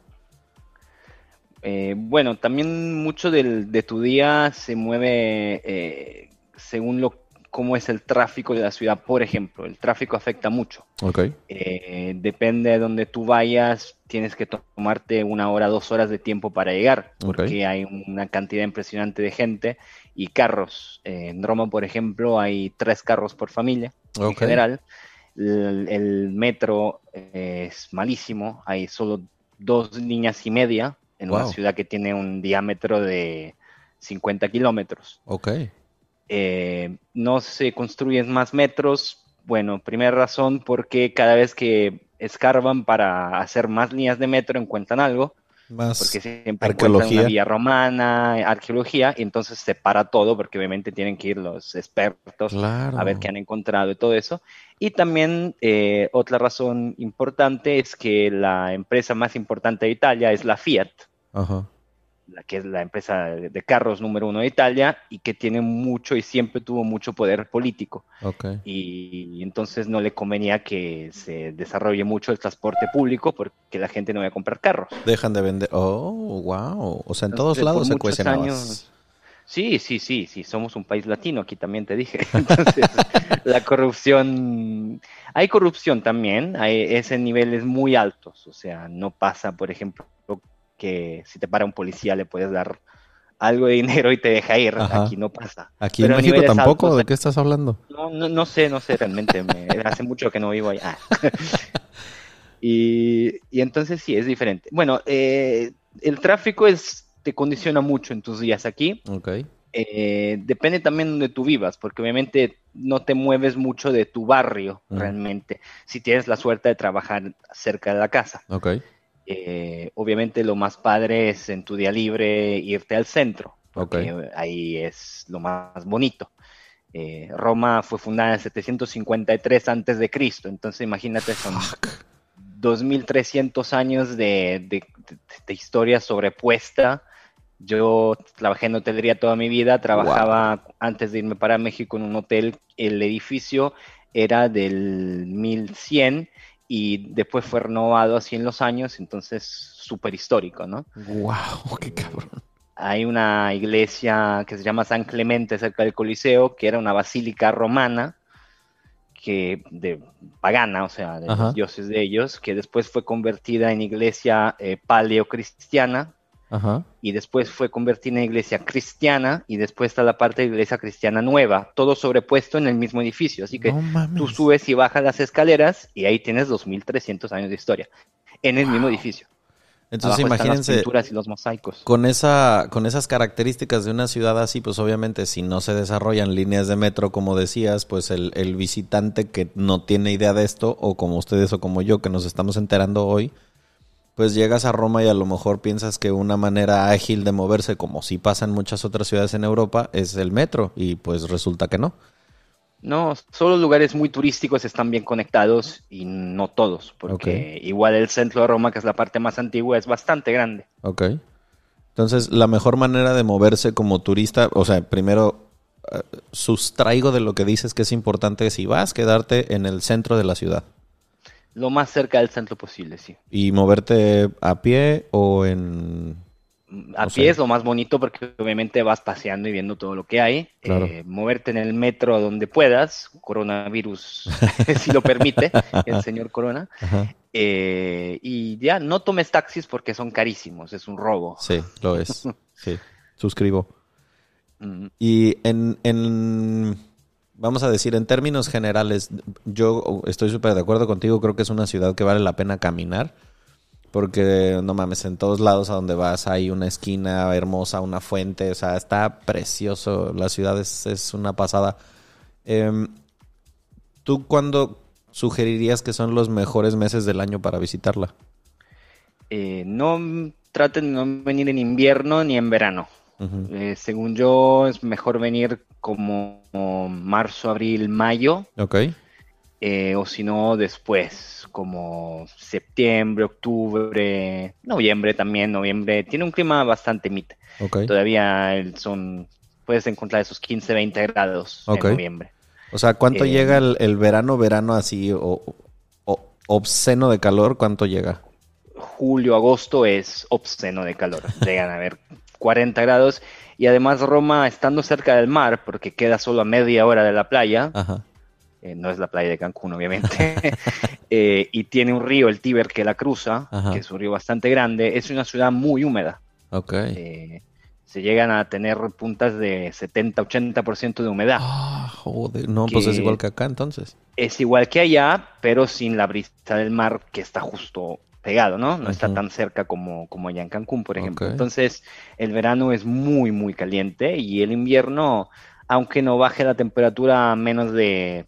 Eh, bueno, también mucho de tu día se mueve eh, según lo cómo es el tráfico de la ciudad, por ejemplo. El tráfico afecta mucho. Okay. Eh, depende de donde tú vayas, tienes que tomarte una hora, dos horas de tiempo para llegar, porque hay una cantidad impresionante de gente y carros. Eh, en Roma, por ejemplo, hay tres carros por familia en general. El, metro eh, es malísimo, hay solo dos líneas y media en una ciudad que tiene un diámetro de 50 kilómetros. Ok. Eh, no se construyen más metros. Bueno, primera razón porque cada vez que escarban para hacer más líneas de metro encuentran algo. Más porque siempre encuentran una vía romana, arqueología, y entonces se para todo, porque obviamente tienen que ir los expertos a ver qué han encontrado y todo eso. Y también eh, otra razón importante es que la empresa más importante de Italia es la Fiat. Ajá la que es la empresa de carros número uno de Italia y que tiene mucho y siempre tuvo mucho poder político. Y, entonces no le convenía que se desarrolle mucho el transporte público porque la gente no va a comprar carros. Dejan de vender. Oh, wow. O sea, en todos lados se cuecen años... Sí, sí, sí, sí, somos un país latino, aquí también te dije. Entonces, la corrupción, hay corrupción también, hay, ese niveles muy altos, o sea, no pasa, por ejemplo, que si te para un policía le puedes dar algo de dinero y te deja ir. Aquí no pasa. Aquí en México tampoco. ¿De qué estás hablando? No, no, no sé, no sé realmente. hace mucho que no vivo allá. y, y, entonces sí, es diferente. Bueno, eh, el tráfico es, te condiciona mucho en tus días aquí. Ok. Eh, depende también de donde tú vivas, porque obviamente no te mueves mucho de tu barrio realmente, si tienes la suerte de trabajar cerca de la casa. Ok. Eh, obviamente lo más padre es en tu día libre irte al centro, porque ahí es lo más bonito. Eh, Roma fue fundada en 753 antes de Cristo, entonces imagínate son 2300 años de, historia sobrepuesta. Yo trabajé en hotelería toda mi vida, trabajaba antes de irme para México en un hotel, el edificio era del 1100 y después fue renovado así en los años, entonces súper histórico, ¿no? ¡Wow! ¡Qué cabrón! Hay una iglesia que se llama San Clemente cerca del Coliseo, que era una basílica romana, que de pagana, o sea, de los dioses de ellos, que después fue convertida en iglesia eh, paleocristiana, y después fue convertida en iglesia cristiana y después está la parte de iglesia cristiana nueva, todo sobrepuesto en el mismo edificio. Así que tú subes y bajas las escaleras y ahí tienes 2300 años de historia en el mismo edificio. Entonces imagínense las y los mosaicos. Con esa con esas características de una ciudad así, pues obviamente si no se desarrollan líneas de metro como decías, pues el, el visitante que no tiene idea de esto o como ustedes o como yo que nos estamos enterando hoy, pues llegas a Roma y a lo mejor piensas que una manera ágil de moverse, como sí pasa en muchas otras ciudades en Europa, es el metro, y pues resulta que no. No, solo lugares muy turísticos están bien conectados y no todos, porque igual el centro de Roma, que es la parte más antigua, es bastante grande. Ok. Entonces, la mejor manera de moverse como turista, o sea, primero eh, sustraigo de lo que dices que es importante si vas, quedarte en el centro de la ciudad. Lo más cerca del centro posible, sí. ¿Y moverte a pie o en...? A pie es lo más bonito porque obviamente vas paseando y viendo todo lo que hay. Eh, moverte en el metro donde puedas, coronavirus si lo permite, el señor Corona. Eh, y ya, no tomes taxis porque son carísimos, es un robo. Sí, lo es. sí, suscribo. Mm. Y en, en vamos a decir, en términos generales, yo estoy súper de acuerdo contigo, creo que es una ciudad que vale la pena caminar, porque no mames, en todos lados a donde vas hay una esquina hermosa, una fuente, o sea, está precioso, la ciudad es, una pasada. Em, ¿Tú cuándo sugerirías que son los mejores meses del año para visitarla? Eh, no traten de no venir en invierno ni en verano. Eh, según yo, es mejor venir como, marzo, abril, mayo. Ok. Eh, o si no, después, como septiembre, octubre, noviembre también, noviembre. Tiene un clima bastante mite. Todavía son, puedes encontrar esos 15, 20 grados en noviembre. O sea, ¿cuánto eh, llega el, verano, verano así, o, obsceno de calor? ¿Cuánto llega? Julio, agosto es obsceno de calor. Llegan a ver 40 grados. Y además Roma, estando cerca del mar, porque queda solo a media hora de la playa, eh, no es la playa de Cancún, obviamente, eh, y tiene un río, el Tíber, que la cruza, que es un río bastante grande, es una ciudad muy húmeda. Okay. Eh, se llegan a tener puntas de 70-80% de humedad. Ah, joder, no, pues es igual que acá entonces. Es igual que allá, pero sin la brisa del mar que está justo pegado, ¿no? No está tan cerca como, como allá en Cancún, por ejemplo. Entonces, el verano es muy, muy caliente y el invierno, aunque no baje la temperatura a menos de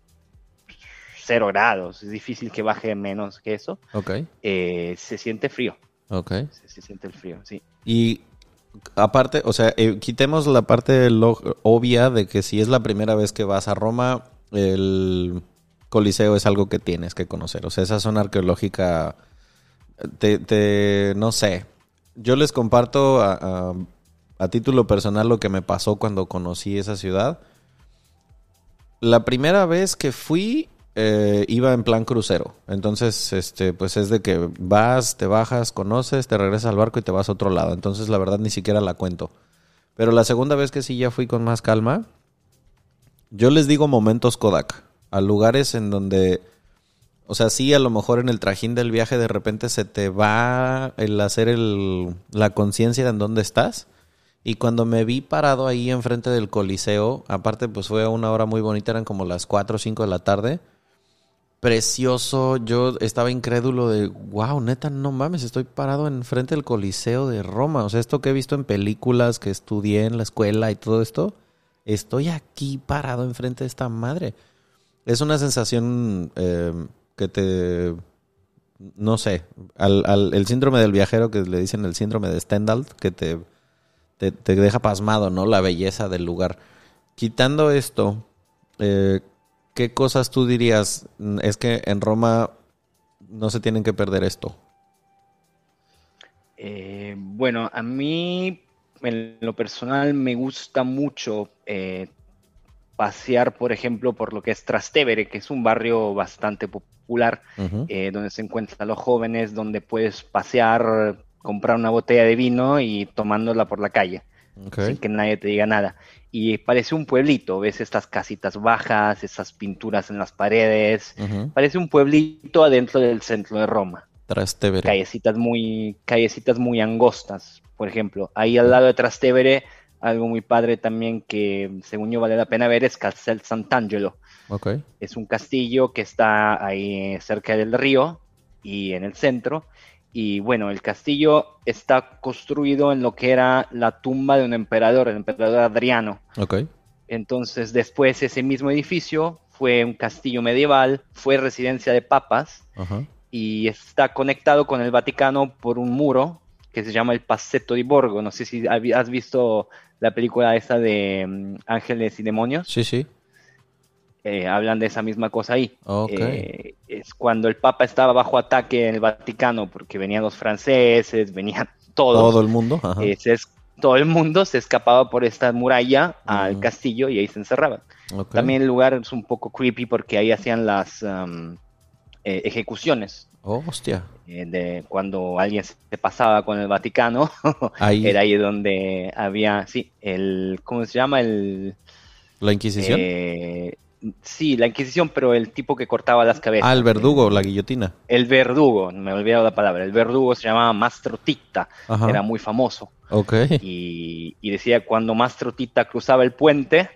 cero grados, es difícil que baje menos que eso, eh, se siente frío. Ok. Se, siente el frío, sí. Y aparte, o sea, eh, quitemos la parte obvia de que si es la primera vez que vas a Roma, el Coliseo es algo que tienes que conocer. O sea, esa zona arqueológica te, no sé, yo les comparto a, título personal lo que me pasó cuando conocí esa ciudad. La primera vez que fui eh, iba en plan crucero. Entonces, este, pues es de que vas, te bajas, conoces, te regresas al barco y te vas a otro lado. Entonces, la verdad ni siquiera la cuento. Pero la segunda vez que sí ya fui con más calma, yo les digo momentos Kodak. A lugares en donde O sea, sí, a lo mejor en el trajín del viaje de repente se te va el hacer el, la conciencia de en dónde estás. Y cuando me vi parado ahí enfrente del Coliseo, aparte pues fue una hora muy bonita, eran como las 4 o 5 de la tarde. Precioso, yo estaba incrédulo de, wow, neta, no mames, estoy parado enfrente del Coliseo de Roma. O sea, esto que he visto en películas, que estudié en la escuela y todo esto, estoy aquí parado enfrente de esta madre. Es una sensación eh, que te... No sé, al, al, el síndrome del viajero que le dicen el síndrome de Stendhal, que te, te, te deja pasmado, ¿no? La belleza del lugar. Quitando esto, eh, ¿qué cosas tú dirías? Es que en Roma no se tienen que perder esto. Eh, bueno, a mí en lo personal me gusta mucho eh, pasear, por ejemplo, por lo que es Trastevere, que es un barrio bastante popular, eh, donde se encuentran los jóvenes, donde puedes pasear, comprar una botella de vino y tomándola por la calle, Ok. sin que nadie te diga nada. Y parece un pueblito, ves estas casitas bajas, esas pinturas en las paredes, parece un pueblito adentro del centro de Roma Trastevere. callecitas muy, callecitas muy angostas, por ejemplo. Ahí al lado de Trastevere, algo muy padre también que según yo vale la pena ver es Castel Sant'Angelo. Ok. Es un castillo que está ahí cerca del río y en el centro. Y bueno, el castillo está construido en lo que era la tumba de un emperador, el emperador Adriano. Ok. Entonces, después ese mismo edificio fue un castillo medieval, fue residencia de papas y está conectado con el Vaticano por un muro que se llama el Passetto di Borgo. No sé si has visto la película esa de mm, Ángeles y Demonios. Sí, sí. Eh, hablan de esa misma cosa ahí. Ok. Eh, es cuando el Papa estaba bajo ataque en el Vaticano porque venían los franceses, venían todos. Todo el mundo. Ajá. Eh, se es- todo el mundo se escapaba por esta muralla al castillo y ahí se encerraban. Ok. También el lugar es un poco creepy porque ahí hacían las eh, ejecuciones. Oh, hostia. eh, de cuando alguien se pasaba con el Vaticano, Ahí. era ahí donde había, sí, el, ¿cómo se llama? El, ¿La Inquisición? eh, sí, la Inquisición, pero el tipo que cortaba las cabezas. ah, el verdugo, la guillotina. El verdugo, me he olvidado la palabra, el verdugo se llamaba Mastro Titta, Ajá. era muy famoso, Ok. y, y decía cuando Mastro Titta cruzaba el puente,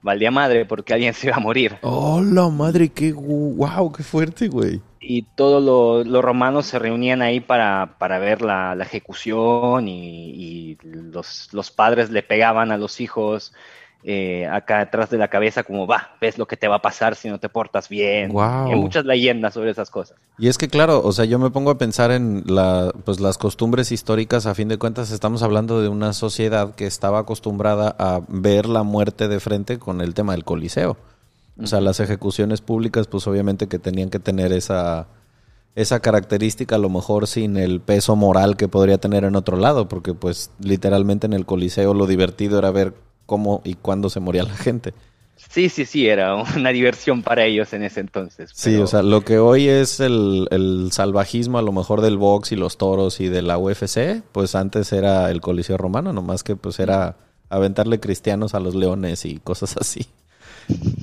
valía madre porque alguien se iba a morir. Oh, la madre, qué wow, qué fuerte, güey. Y todos lo- los romanos se reunían ahí para, para ver la, la ejecución y, y los, los padres le pegaban a los hijos eh, acá detrás de la cabeza como, va, ves lo que te va a pasar si no te portas bien. Y hay muchas leyendas sobre esas cosas. Y es que claro, o sea, yo me pongo a pensar en la, pues las costumbres históricas, a fin de cuentas estamos hablando de una sociedad que estaba acostumbrada a ver la muerte de frente con el tema del Coliseo. O sea, las ejecuciones públicas, pues obviamente que tenían que tener esa, esa característica, a lo mejor sin el peso moral que podría tener en otro lado, porque pues literalmente en el Coliseo lo divertido era ver cómo y cuándo se moría la gente. Sí, sí, sí, era una diversión para ellos en ese entonces. Sí, o sea, lo que hoy es el, el salvajismo a lo mejor del box y los toros y de la UFC, pues antes era el Coliseo Romano, nomás que pues era aventarle cristianos a los leones y cosas así.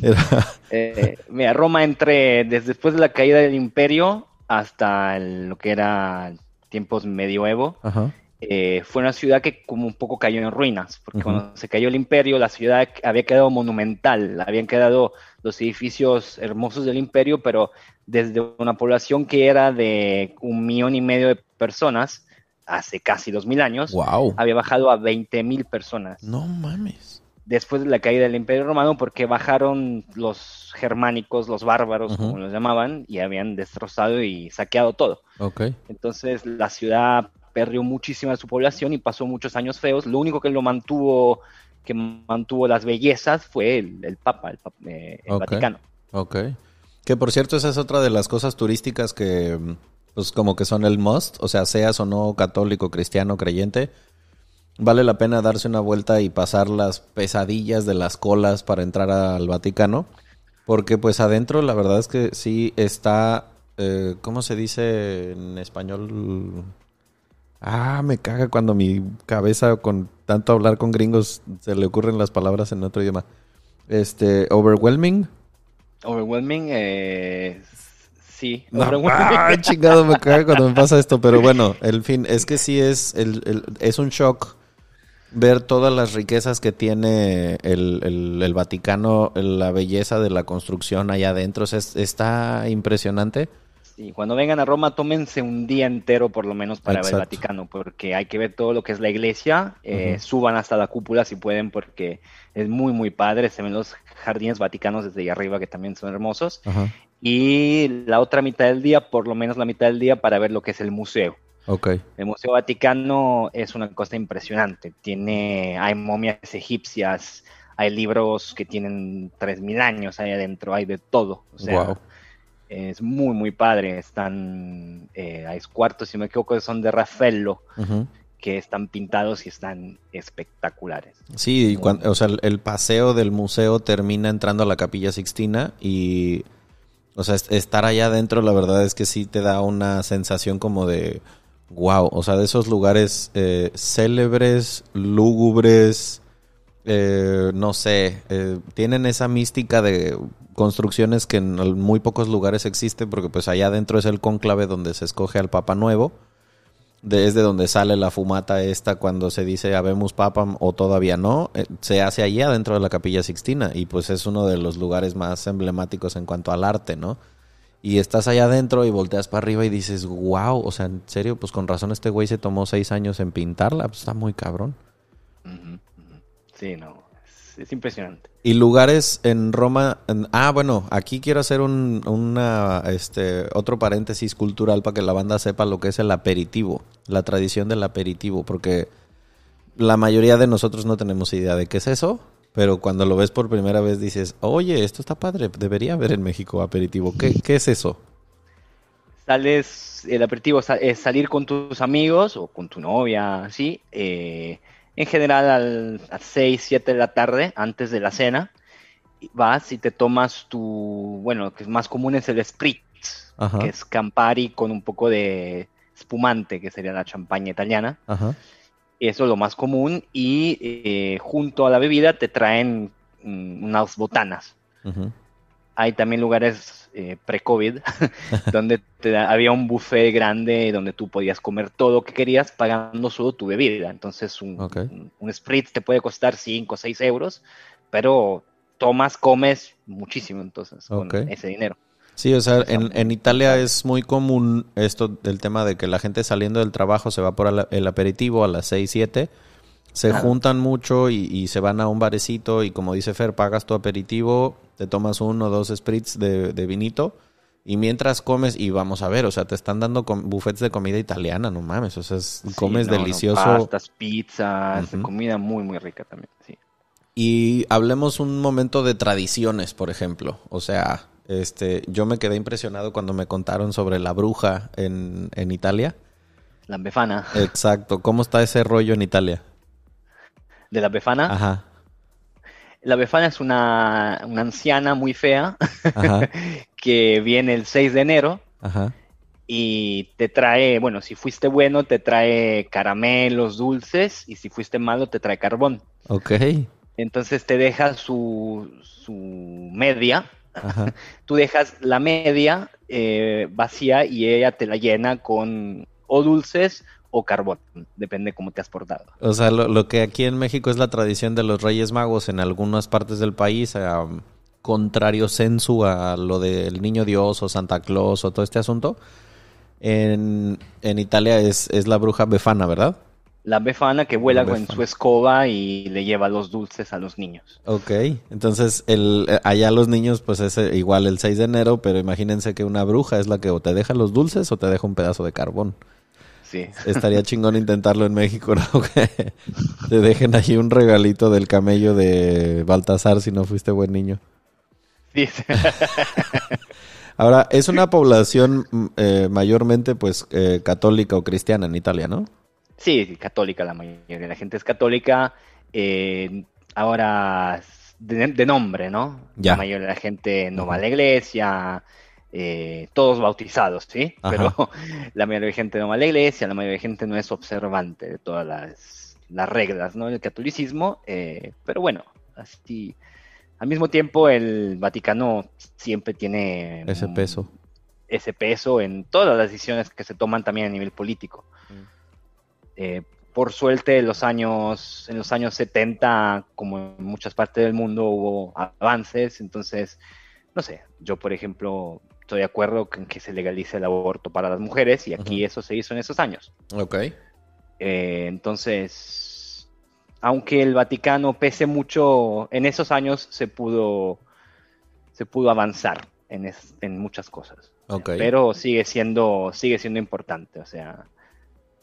Era... Eh, mira, Roma entre desde después de la caída del imperio hasta el- lo que era tiempos medioevo, Ajá. eh, fue una ciudad que como un poco cayó en ruinas, porque cuando se cayó el imperio, la ciudad había quedado monumental, habían quedado los edificios hermosos del imperio, pero desde una población que era de un millón y medio de personas, hace casi dos mil años, Wow. había bajado a 20 mil personas No mames. Después de la caída del Imperio Romano porque bajaron los germánicos, los bárbaros, como los llamaban, y habían destrozado y saqueado todo. Entonces la ciudad perdió muchísima de su población y pasó muchos años feos. Lo único que lo mantuvo, que mantuvo las bellezas fue el, el Papa, el, eh, el Ok. Vaticano. Ok. Que por cierto, esa es otra de las cosas turísticas que, pues como que son el must, o sea, seas o no católico, cristiano, creyente, vale la pena darse una vuelta y pasar las pesadillas de las colas para entrar al Vaticano, porque pues adentro la verdad es que sí está, eh, ¿cómo se dice en español? Ah, me caga cuando mi cabeza con tanto hablar con gringos se le ocurren las palabras en otro idioma. Este, overwhelming. Overwhelming, eh, Sí. No. ¡ah, chingado, me cae cuando me pasa esto. Pero bueno, el fin, es que sí es, el, el- es un shock ver todas las riquezas que tiene el, el- el Vaticano, la belleza de la construcción allá adentro. O sea, es- está impresionante. Sí, cuando vengan a Roma, tómense un día entero por lo menos para ver el Vaticano, porque hay que ver todo lo que es la iglesia. eh. Suban hasta la cúpula si pueden, porque es muy, muy padre. Se ven los jardines vaticanos desde ahí arriba, que también son hermosos. Y la otra mitad del día, por lo menos la mitad del día, para ver lo que es el museo. Ok. El Museo Vaticano es una cosa impresionante. Tiene, hay momias egipcias, hay libros que tienen 3.000 años ahí adentro, hay de todo. O sea, Wow. es muy, muy padre. Están, eh, hay cuartos, si no me equivoco, son de Raffaello, Ujú. que están pintados y están espectaculares. Sí, y cuan- o sea, el, el paseo del museo termina entrando a la Capilla Sixtina y, o sea, es- estar allá adentro, la verdad es que sí te da una sensación como de, wow, o sea, de esos lugares eh, célebres, lúgubres, eh, no sé, eh, tienen esa mística de construcciones que en muy pocos lugares existe porque pues allá adentro es el cónclave donde se escoge al Papa Nuevo de, es de donde sale la fumata esta cuando se dice habemos papa o todavía no, eh, se hace allí adentro de la capilla Sixtina y pues es uno de los lugares más emblemáticos en cuanto al arte, ¿no? Y estás allá adentro y volteas para arriba y dices, wow, o sea, en serio, pues con razón este güey se tomó seis años en pintarla, pues está muy cabrón. Sí, no, es, es impresionante. Y lugares en Roma. en- ah, bueno, aquí quiero hacer un, una, este, otro paréntesis cultural para que la banda sepa lo que es el aperitivo, la tradición del aperitivo, porque la mayoría de nosotros no tenemos idea de qué es eso, pero cuando lo ves por primera vez dices, oye, esto está padre, debería haber en México aperitivo. ¿Qué, qué es eso? Sales, el aperitivo es salir con tus amigos o con tu novia, así, eh, en general al, a 6, 7 de la tarde, antes de la cena, vas y te tomas tu, bueno, lo que es más común es el spritz, Ajá. que es Campari con un poco de espumante, que sería la champaña italiana. Ajá. Eso es lo más común y eh, junto a la bebida te traen mm, unas botanas. Hay también lugares eh, pre-COVID donde te había un buffet grande donde tú podías comer todo lo que querías pagando solo tu bebida. Entonces un, Ok. un, un spritz te puede costar 5 o 6 euros, pero tomas, comes muchísimo entonces con ese dinero. Sí, o sea, en, en Italia es muy común esto del tema de que la gente saliendo del trabajo se va por el, aperitivo a las 6, 7, se juntan mucho y, y se van a un barecito y como dice Fer, pagas tu aperitivo, te tomas uno o dos spritz de, de vinito y mientras comes, y vamos a ver, o sea, te están dando buffets de comida italiana, no mames, o sea, es- Sí, comes no, no, delicioso. pastas, pizzas, comida muy, muy rica también. Sí. Y hablemos un momento de tradiciones, por ejemplo. O sea, este, yo me quedé impresionado cuando me contaron sobre la bruja en, en Italia. La befana. Exacto. ¿Cómo está ese rollo en Italia? De la befana. Ajá. La befana es una, una anciana muy fea Ajá. que viene el 6 de enero Ajá. y te trae, bueno, si fuiste bueno, te trae caramelos, dulces, y si fuiste malo, te trae carbón. Ok. Entonces te deja su, su media, Ajá. tú dejas la media eh, vacía y ella te la llena con o dulces o carbón, depende cómo te has portado. O sea, lo, lo que aquí en México es la tradición de los Reyes Magos en algunas partes del país, um, contrario sensu a lo del Niño Dios o Santa Claus o todo este asunto. En, en Italia es, es la bruja befana, ¿verdad? La befana que vuela La con su escoba y le lleva los dulces a los niños. Ok, entonces el, eh, allá los niños pues es eh, igual el 6 de enero, pero imagínense que una bruja es la que o te deja los dulces o te deja un pedazo de carbón. Sí. Estaría chingón intentarlo en México, ¿no? Que te dejen ahí un regalito del camello de Baltasar si no fuiste buen niño. Sí, sí. Ahora, es una población mm, eh, mayormente pues eh, católica o cristiana en Italia, ¿no? Sí, católica, la mayoría de la gente es católica. eh, ahora, de, de nombre, ¿no? Ya. La mayoría de la gente no va a la iglesia, eh, todos bautizados, ¿sí? Ajá. Pero la mayoría de gente no va a la iglesia, la mayoría de gente no es observante de todas las, las reglas, ¿no? Del catolicismo, eh, pero bueno, así. Al mismo tiempo, el Vaticano siempre tiene Ese mm, peso. ese peso en todas las decisiones que se toman también a nivel político. Eh, por suerte, en los, años, en los años 70, como en muchas partes del mundo, hubo avances. Entonces, no sé, yo, por ejemplo, estoy de acuerdo en que se legalice el aborto para las mujeres y aquí eso se hizo en esos años. Ok. Eh, entonces, aunque el Vaticano pese mucho, en esos años se pudo, se pudo avanzar en, en muchas cosas. Okay. Pero sigue siendo, sigue siendo importante. O sea,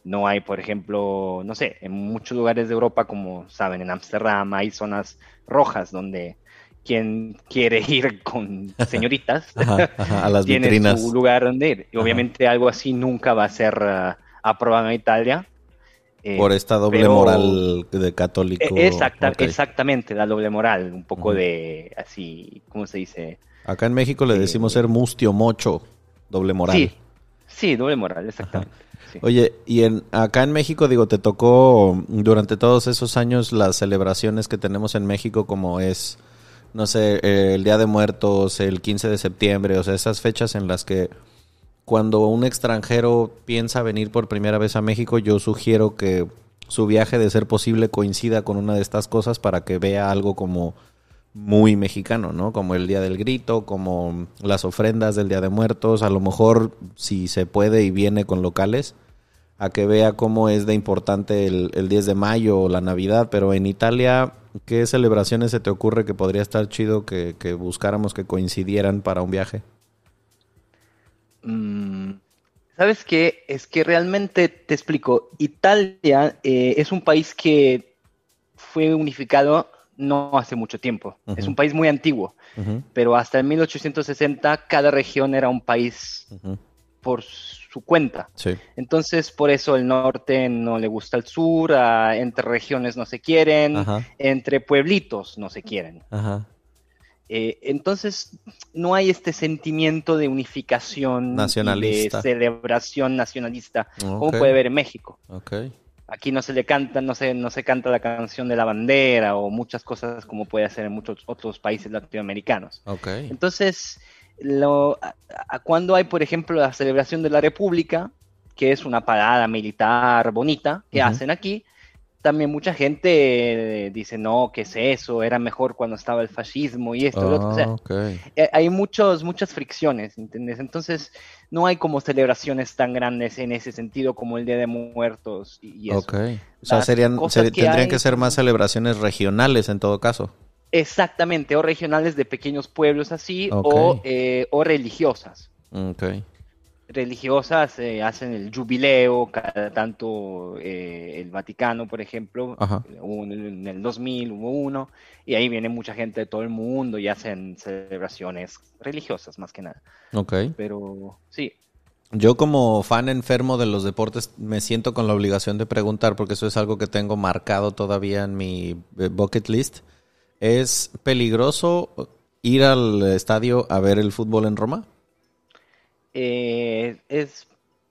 no hay, por ejemplo, no sé, en muchos lugares de Europa, como saben, en Ámsterdam hay zonas rojas donde quien quiere ir con señoritas a las tiene vitrinas. su lugar donde ir. Y obviamente algo así nunca va a ser uh, aprobado en Italia. Eh, Por esta doble pero, moral de católico. Exacta, okay. Exactamente, la doble moral, un poco de así, ¿cómo se dice? Acá en México le decimos eh, ser mustio mocho, doble moral. Sí, sí, doble moral, exactamente. Oye, y en acá en México, digo, te tocó durante todos esos años las celebraciones que tenemos en México, como es, no sé, el Día de Muertos, el 15 de septiembre, o sea, esas fechas en las que cuando un extranjero piensa venir por primera vez a México, yo sugiero que su viaje, de ser posible, coincida con una de estas cosas para que vea algo como muy mexicano, ¿no? Como el Día del Grito, como las ofrendas del Día de Muertos, a lo mejor si se puede y viene con locales, a que vea cómo es de importante el, el 10 de mayo o la Navidad, pero en Italia, ¿qué celebraciones se te ocurre que podría estar chido que, que buscáramos que coincidieran para un viaje? Mm, ¿Sabes qué? Es que realmente te explico, Italia eh, es un país que fue unificado no hace mucho tiempo. Uh -huh. Es un país muy antiguo, uh -huh. pero hasta el 1860 cada región era un país uh -huh. por su cuenta. Sí. Entonces, por eso el norte no le gusta al sur, entre regiones no se quieren, entre pueblitos no se quieren. Eh, entonces, no hay este sentimiento de unificación, nacionalista. de celebración nacionalista, como puede ver en México. Okay aquí no se le canta, no se, no se canta la canción de la bandera o muchas cosas como puede hacer en muchos otros países latinoamericanos. Okay. Entonces, lo, a, a cuando hay, por ejemplo, la celebración de la República, que es una parada militar bonita que uh -huh. hacen aquí, también mucha gente dice, no, ¿qué es eso? Era mejor cuando estaba el fascismo y esto. Lo otro. O sea, okay. Eh, hay muchos, muchas fricciones, ¿entendés? Entonces, no hay como celebraciones tan grandes en ese sentido como el Día de Muertos y, eso. O sea, serían, ser, que tendrían hay... que ser más celebraciones regionales en todo caso. Exactamente, o regionales de pequeños pueblos así, okay. o, eh, o religiosas. Religiosas eh, hacen el jubileo, cada tanto eh, el Vaticano, por ejemplo, en el 2000 hubo uno, y ahí viene mucha gente de todo el mundo y hacen celebraciones religiosas más que nada. Ok. Pero sí. Yo como fan enfermo de los deportes me siento con la obligación de preguntar, porque eso es algo que tengo marcado todavía en mi eh, bucket list. ¿Es peligroso ir al estadio a ver el fútbol en Roma? Eh, es,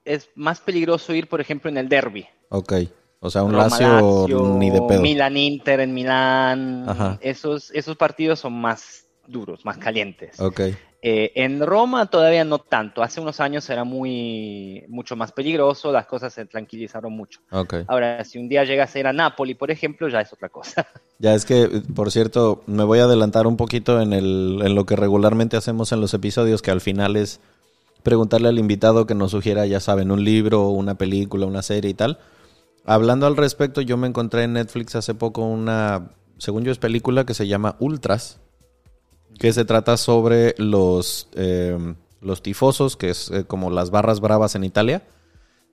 es más peligroso ir, por ejemplo, en el derby. Ok. O sea, un Roma, Lazio, Lazio, ni de pedo. Milan Inter en Milán. Esos, esos partidos son más duros, más calientes. Ok. Eh, en Roma todavía no tanto. Hace unos años era muy mucho más peligroso, las cosas se tranquilizaron mucho. Okay. Ahora, si un día llegas a ir a Nápoli, por ejemplo, ya es otra cosa. Ya es que, por cierto, me voy a adelantar un poquito en, el, en lo que regularmente hacemos en los episodios, que al final es preguntarle al invitado que nos sugiera, ya saben, un libro, una película, una serie y tal. Hablando al respecto, yo me encontré en Netflix hace poco una, según yo es película que se llama Ultras, que se trata sobre los, eh, los tifosos, que es eh, como las barras bravas en Italia,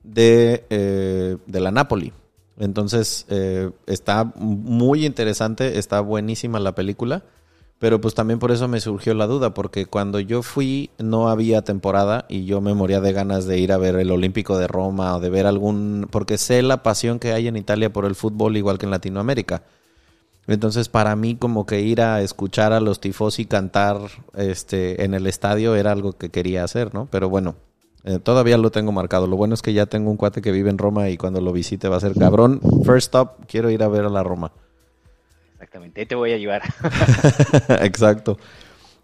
de, eh, de la Napoli. Entonces, está muy interesante, está buenísima la película. Pero pues también por eso me surgió la duda, porque cuando yo fui no había temporada y yo me moría de ganas de ir a ver el Olímpico de Roma o de ver algún... porque sé la pasión que hay en Italia por el fútbol igual que en Latinoamérica. Entonces para mí como que ir a escuchar a los tifosi cantar este, en el estadio era algo que quería hacer, ¿no? Pero bueno, eh, todavía lo tengo marcado. Lo bueno es que ya tengo un cuate que vive en Roma y cuando lo visite va a ser cabrón. First stop, quiero ir a ver a la Roma. Exactamente, ahí te voy a ayudar. Exacto.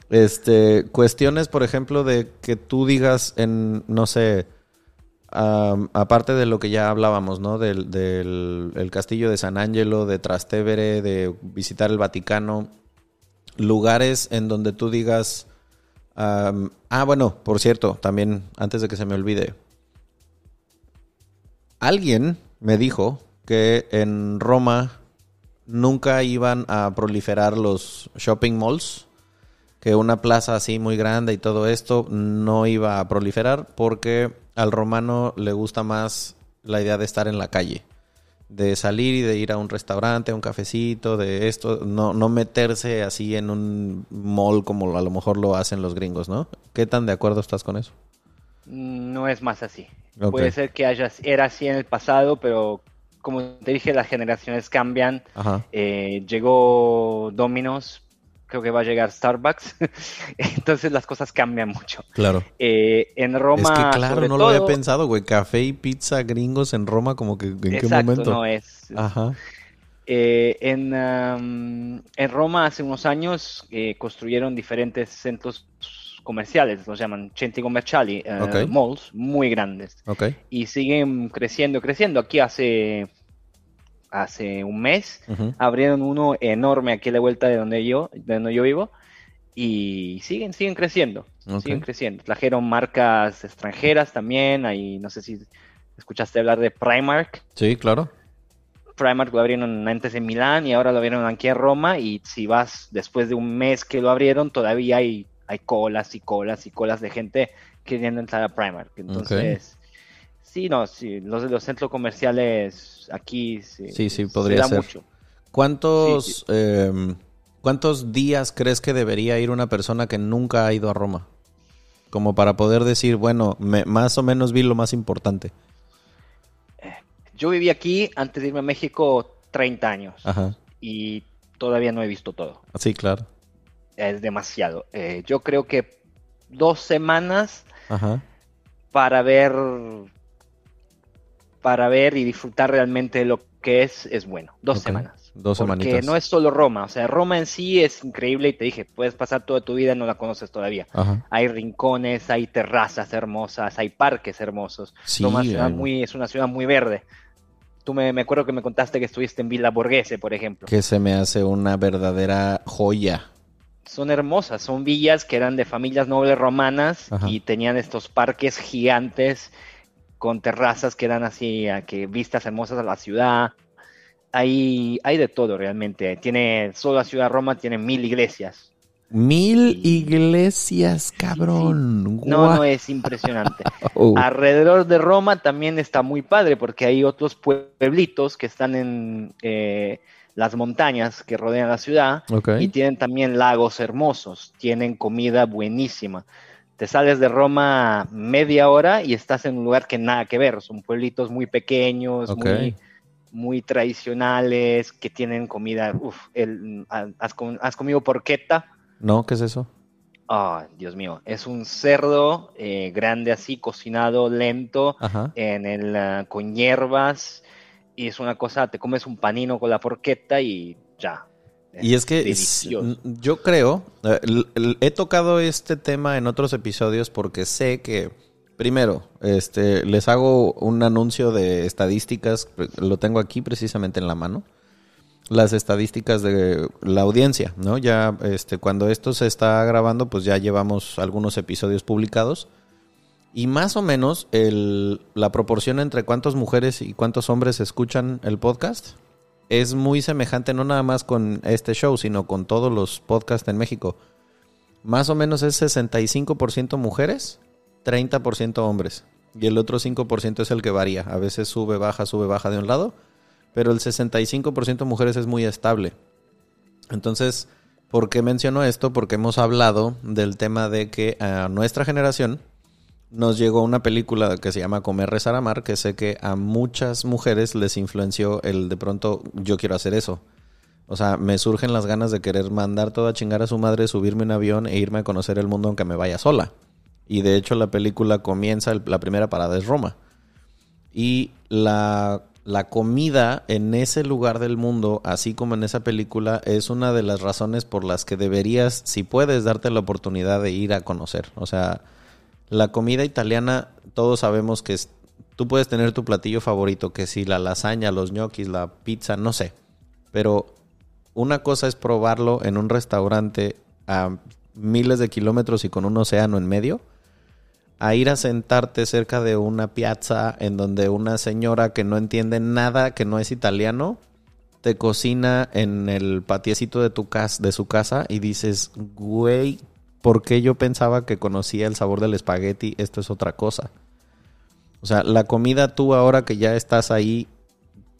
Este, cuestiones, por ejemplo, de que tú digas en, no sé, aparte de lo que ya hablábamos, ¿no? Del, del el castillo de San Angelo, de Trastevere, de visitar el Vaticano, lugares en donde tú digas, ah, bueno, por cierto, también antes de que se me olvide, alguien me dijo que en Roma nunca iban a proliferar los shopping malls, que una plaza así muy grande y todo esto no iba a proliferar porque al romano le gusta más la idea de estar en la calle, de salir y de ir a un restaurante, a un cafecito, de esto, no, no meterse así en un mall como a lo mejor lo hacen los gringos, ¿no? ¿Qué tan de acuerdo estás con eso? No es más así. Puede ser que haya, era así en el pasado, pero como te dije, las generaciones cambian. Eh, llegó Domino's, creo que va a llegar Starbucks. Entonces las cosas cambian mucho. Claro. Eh, en Roma. es que claro, no lo había pensado, güey. Café y pizza gringos en Roma, como que en qué momento. no es. Ajá. Eh, en, am, en Roma hace unos años eh, construyeron diferentes centros comerciales, los llaman centri commerciali, eh, malls muy grandes. Ok. y siguen creciendo, creciendo. Aquí hace, hace un mes abrieron uno enorme aquí a la vuelta de donde yo, de donde yo vivo y siguen, siguen creciendo, Ok. siguen creciendo. Trajeron marcas extranjeras también, ahí no sé si escuchaste hablar de Primark. Sí, claro. Primark lo abrieron antes en Milán y ahora lo abrieron aquí en Roma y si vas después de un mes que lo abrieron todavía hay, hay colas y colas y colas de gente queriendo entrar a Primark. Entonces, sí, no, sí, los de los centros comerciales aquí sí, Sí, sí, se podría da ser. mucho. ¿Cuántos, Sí, em, ¿Cuántos días crees que debería ir una persona que nunca ha ido a Roma? Como para poder decir, bueno, me- más o menos vi lo más importante. Yo viví aquí antes de irme a México 30 años Ajá. y todavía no he visto todo. Sí, claro. Es demasiado. Eh, yo creo que dos semanas Ajá. para ver para ver y disfrutar realmente de lo que es es bueno. Dos semanas. dos Porque semanitas. no es solo Roma. O sea, Roma en sí es increíble y te dije, puedes pasar toda tu vida y no la conoces todavía. Ajá. Hay rincones, hay terrazas hermosas, hay parques hermosos. Sí, Roma es, muy, es una ciudad muy verde. Tú me, me acuerdo que me contaste que estuviste en Villa Borghese, por ejemplo. Que se me hace una verdadera joya. Son hermosas, son villas que eran de familias nobles romanas Ajá. y tenían estos parques gigantes con terrazas que eran así, a que vistas hermosas a la ciudad. Hay, hay de todo realmente. Tiene, solo la ciudad de Roma tiene mil iglesias. Mil iglesias, cabrón. No, no es impresionante. Alrededor de Roma también está muy padre porque hay otros pueblitos que están en eh, las montañas que rodean la ciudad y tienen también lagos hermosos, tienen comida buenísima. Te sales de Roma media hora y estás en un lugar que nada que ver, son pueblitos muy pequeños, muy, muy tradicionales, que tienen comida, uf, el, ¿has, com- has comido porqueta? No, ¿qué es eso? Ah, Dios mío, es un cerdo eh, grande así, cocinado lento, Ajá. en el, ah, con hierbas, y es una cosa, te comes un panino con la porqueta y ya. Y es que es- yo creo, eh, he tocado este tema en otros episodios porque sé que, primero, este, les hago un anuncio de estadísticas, lo tengo aquí precisamente en la mano, las estadísticas de la audiencia, ¿no? Ya, este, cuando esto se está grabando, pues ya llevamos algunos episodios publicados. Y más o menos la proporción entre cuántas mujeres y cuántos hombres escuchan el podcast es muy semejante, no nada más con este show, sino con todos los podcasts en México. Más o menos es 65% mujeres, 30% hombres. Y el otro 5% es el que varía. A veces sube, baja, sube, baja de un lado. Pero el 65% mujeres es muy estable. Entonces, ¿por qué menciono esto? Porque hemos hablado del tema de que a nuestra generación nos llegó una película que se llama Comer, Rezar, Amar, que sé que a muchas mujeres les influenció el de pronto, yo quiero hacer eso. O sea, me surgen las ganas de querer mandar todo a chingar a su madre, subirme un avión e irme a conocer el mundo aunque me vaya sola. Y de hecho la película comienza, la primera parada es Roma. Y la la comida en ese lugar del mundo, así como en esa película, es una de las razones por las que deberías, si puedes, darte la oportunidad de ir a conocer. O sea, la comida italiana, todos sabemos que es, tú puedes tener tu platillo favorito, que si la lasaña, los ñoquis, la pizza, no sé. Pero una cosa es probarlo en un restaurante a miles de kilómetros y con un océano en medio a ir a sentarte cerca de una piazza en donde una señora que no entiende nada, que no es italiano, te cocina en el patiecito de tu casa, de su casa y dices, güey, ¿por qué yo pensaba que conocía el sabor del espagueti? Esto es otra cosa. O sea, la comida tú ahora que ya estás ahí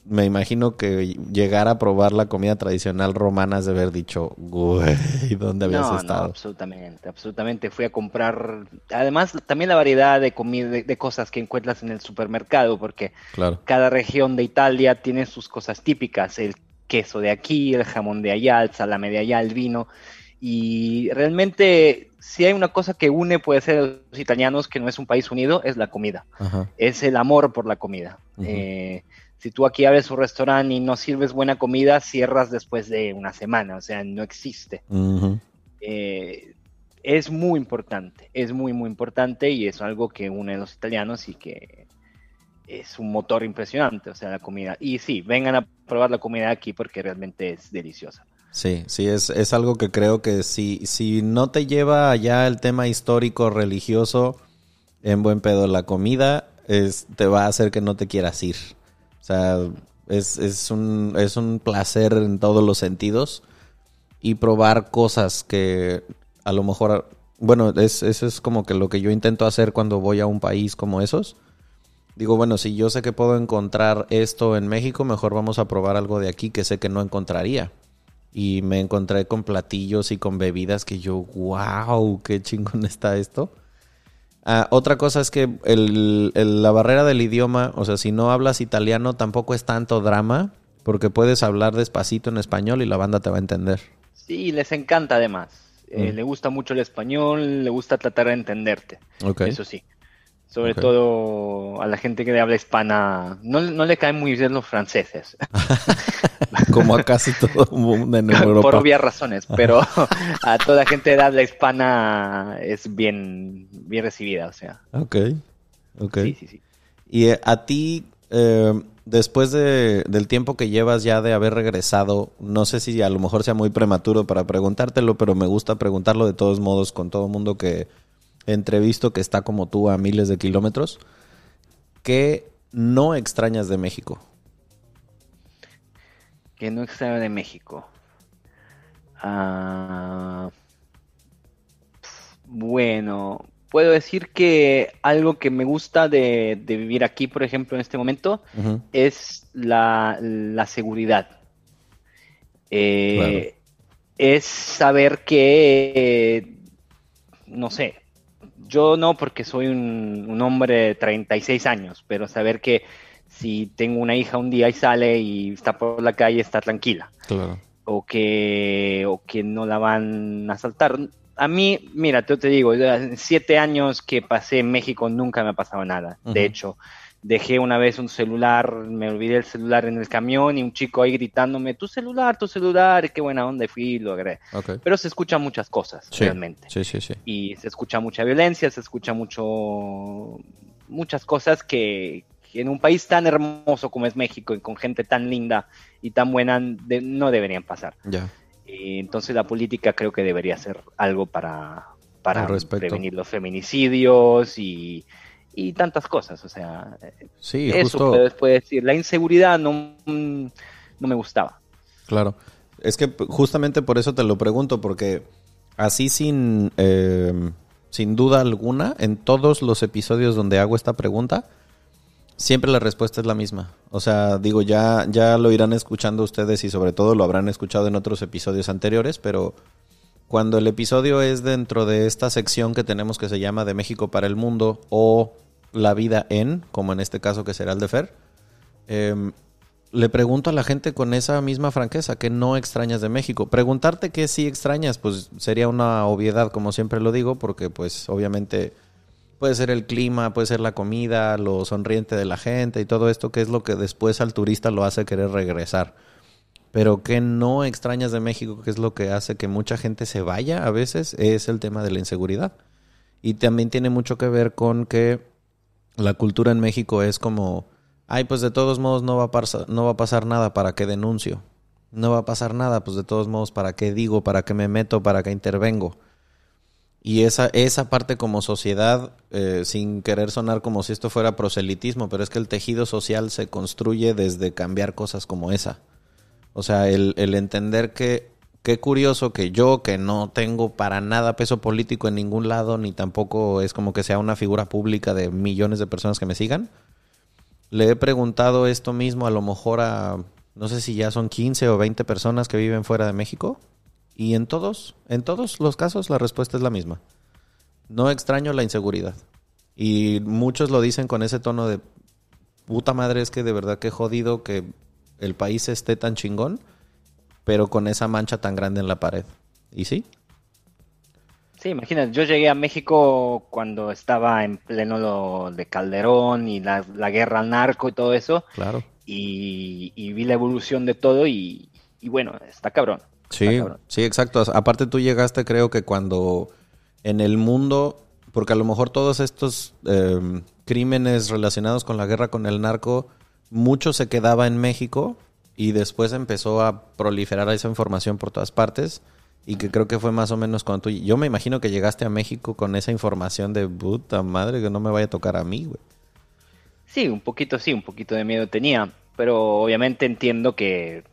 me imagino que llegar a probar la comida tradicional romana es de haber dicho, güey, ¿dónde habías estado? No, absolutamente, absolutamente. Fui a comprar, además, también la variedad de comida, de, cosas que encuentras en el supermercado, porque cada región de Italia tiene sus cosas típicas, el queso de aquí, el jamón de allá, el salame de allá, el vino. Y realmente, si hay una cosa que une, puede ser a los italianos, que no es un país unido, es la comida. Es el amor por la comida. Si tú aquí abres un restaurante y no sirves buena comida, cierras después de una semana, o sea, no existe. Eh, es muy importante, es muy, muy importante y es algo que une a los italianos y que es un motor impresionante, o sea, la comida. Y sí, vengan a probar la comida aquí porque realmente es deliciosa. Sí, sí, es, es algo que creo que si, si no te lleva allá el tema histórico, religioso, en buen pedo, la comida es, te va a hacer que no te quieras ir. O sea, es, es, un, es un placer en todos los sentidos y probar cosas que a lo mejor, bueno, es, eso es como que lo que yo intento hacer cuando voy a un país como esos. Digo, bueno, si yo sé que puedo encontrar esto en México, mejor vamos a probar algo de aquí que sé que no encontraría. Y me encontré con platillos y con bebidas que yo, wow, qué chingón está esto. Ah, otra cosa es que la barrera del idioma, o sea, si no hablas italiano tampoco es tanto drama, porque puedes hablar despacito en español y la banda te va a entender. Sí, les encanta además. Eh, mm. le gusta mucho el español, le gusta tratar de entenderte. Eso sí. Sobre todo a la gente que habla hispana, no, le caen muy bien los franceses. Como a casi todo el mundo en Europa. Por obvias razones, pero a toda gente de habla hispana es bien, bien recibida, o sea. Ok, ok. Sí, sí, sí. Y eh, a ti, eh, después de, del tiempo que llevas ya de haber regresado, no sé si a lo mejor sea muy prematuro para preguntártelo, pero me gusta preguntarlo de todos modos con todo el mundo que entrevisto que está como tú a miles de kilómetros. ¿Qué no extrañas de México? ¿Qué no extraño de México? Ah, bueno, puedo decir que algo que me gusta de, vivir aquí, por ejemplo, en este momento, es la, seguridad. Eh, es saber que, no sé, yo no porque soy un, hombre de 36 años, pero saber que si tengo una hija un día y sale y está por la calle, está tranquila. Claro. O que, o que no la van a asaltar. A mí, mira, te, te digo, siete años que pasé en México nunca me ha pasado nada. De hecho, dejé una vez un celular, me olvidé el celular en el camión y un chico ahí gritándome, tu celular, tu celular, qué buena onda, fui y lo agregué. Pero se escuchan muchas cosas, realmente. Sí, sí, sí. Y se escucha mucha violencia, se escucha mucho, muchas cosas que, en un país tan hermoso como es México y con gente tan linda y tan buena, no deberían pasar. Ya. entonces la política creo que debería ser algo para, para prevenir los feminicidios y y tantas cosas, o sea, sí, eso justo... decir, la inseguridad no, no me gustaba. Claro, es que justamente por eso te lo pregunto, porque así sin, em, sin duda alguna, en todos los episodios donde hago esta pregunta, siempre la respuesta es la misma. O sea, digo, ya, ya lo irán escuchando ustedes y sobre todo lo habrán escuchado en otros episodios anteriores, pero cuando el episodio es dentro de esta sección que tenemos que se llama De México para el Mundo o la vida en, como en este caso que será el de Fer, em, le pregunto a la gente con esa misma franqueza, que no extrañas de México? Preguntarte qué sí extrañas, pues sería una obviedad, como siempre lo digo, porque pues obviamente, puede ser el clima, puede ser la comida, lo sonriente de la gente y todo esto, que es lo que después al turista lo hace querer regresar. Pero que no extrañas de México, que es lo que hace que mucha gente se vaya a veces, es el tema de la inseguridad. Y también tiene mucho que ver con que la cultura en México es como, ay, pues de todos modos no va a, pasar, no va a pasar nada para que denuncio. No va a pasar nada, pues de todos modos, ¿para qué digo? ¿Para qué me meto? ¿Para qué intervengo? Y esa, esa parte como sociedad, eh, sin querer sonar como si esto fuera proselitismo, pero es que el tejido social se construye desde cambiar cosas como esa. O sea, el entender que qué curioso que yo, que no tengo para nada peso político en ningún lado, ni tampoco es como que sea una figura pública de millones de personas que me sigan, le he preguntado esto mismo a lo mejor a, no sé si ya son 15 o 20 personas que viven fuera de México, y en todos, en todos los casos la respuesta es la misma. No extraño la inseguridad. Y muchos lo dicen con ese tono de puta madre, es que de verdad que jodido que el país esté tan chingón, pero con esa mancha tan grande en la pared. ¿Y sí? Sí, imagínate, yo llegué a México cuando estaba en pleno lo de Calderón y la, guerra al narco y todo eso. Claro. Y, vi la evolución de todo y, bueno, está cabrón. Sí, sí, exacto. Aparte tú llegaste creo que cuando en el mundo, porque a lo mejor todos estos em, crímenes relacionados con la guerra con el narco, mucho se quedaba en México y después empezó a proliferar esa información por todas partes y que creo que fue más o menos cuando tú... Yo me imagino que llegaste a México con esa información de puta madre que no me vaya a tocar a mí, güey. Sí, un poquito sí, un poquito de miedo tenía, pero obviamente entiendo que,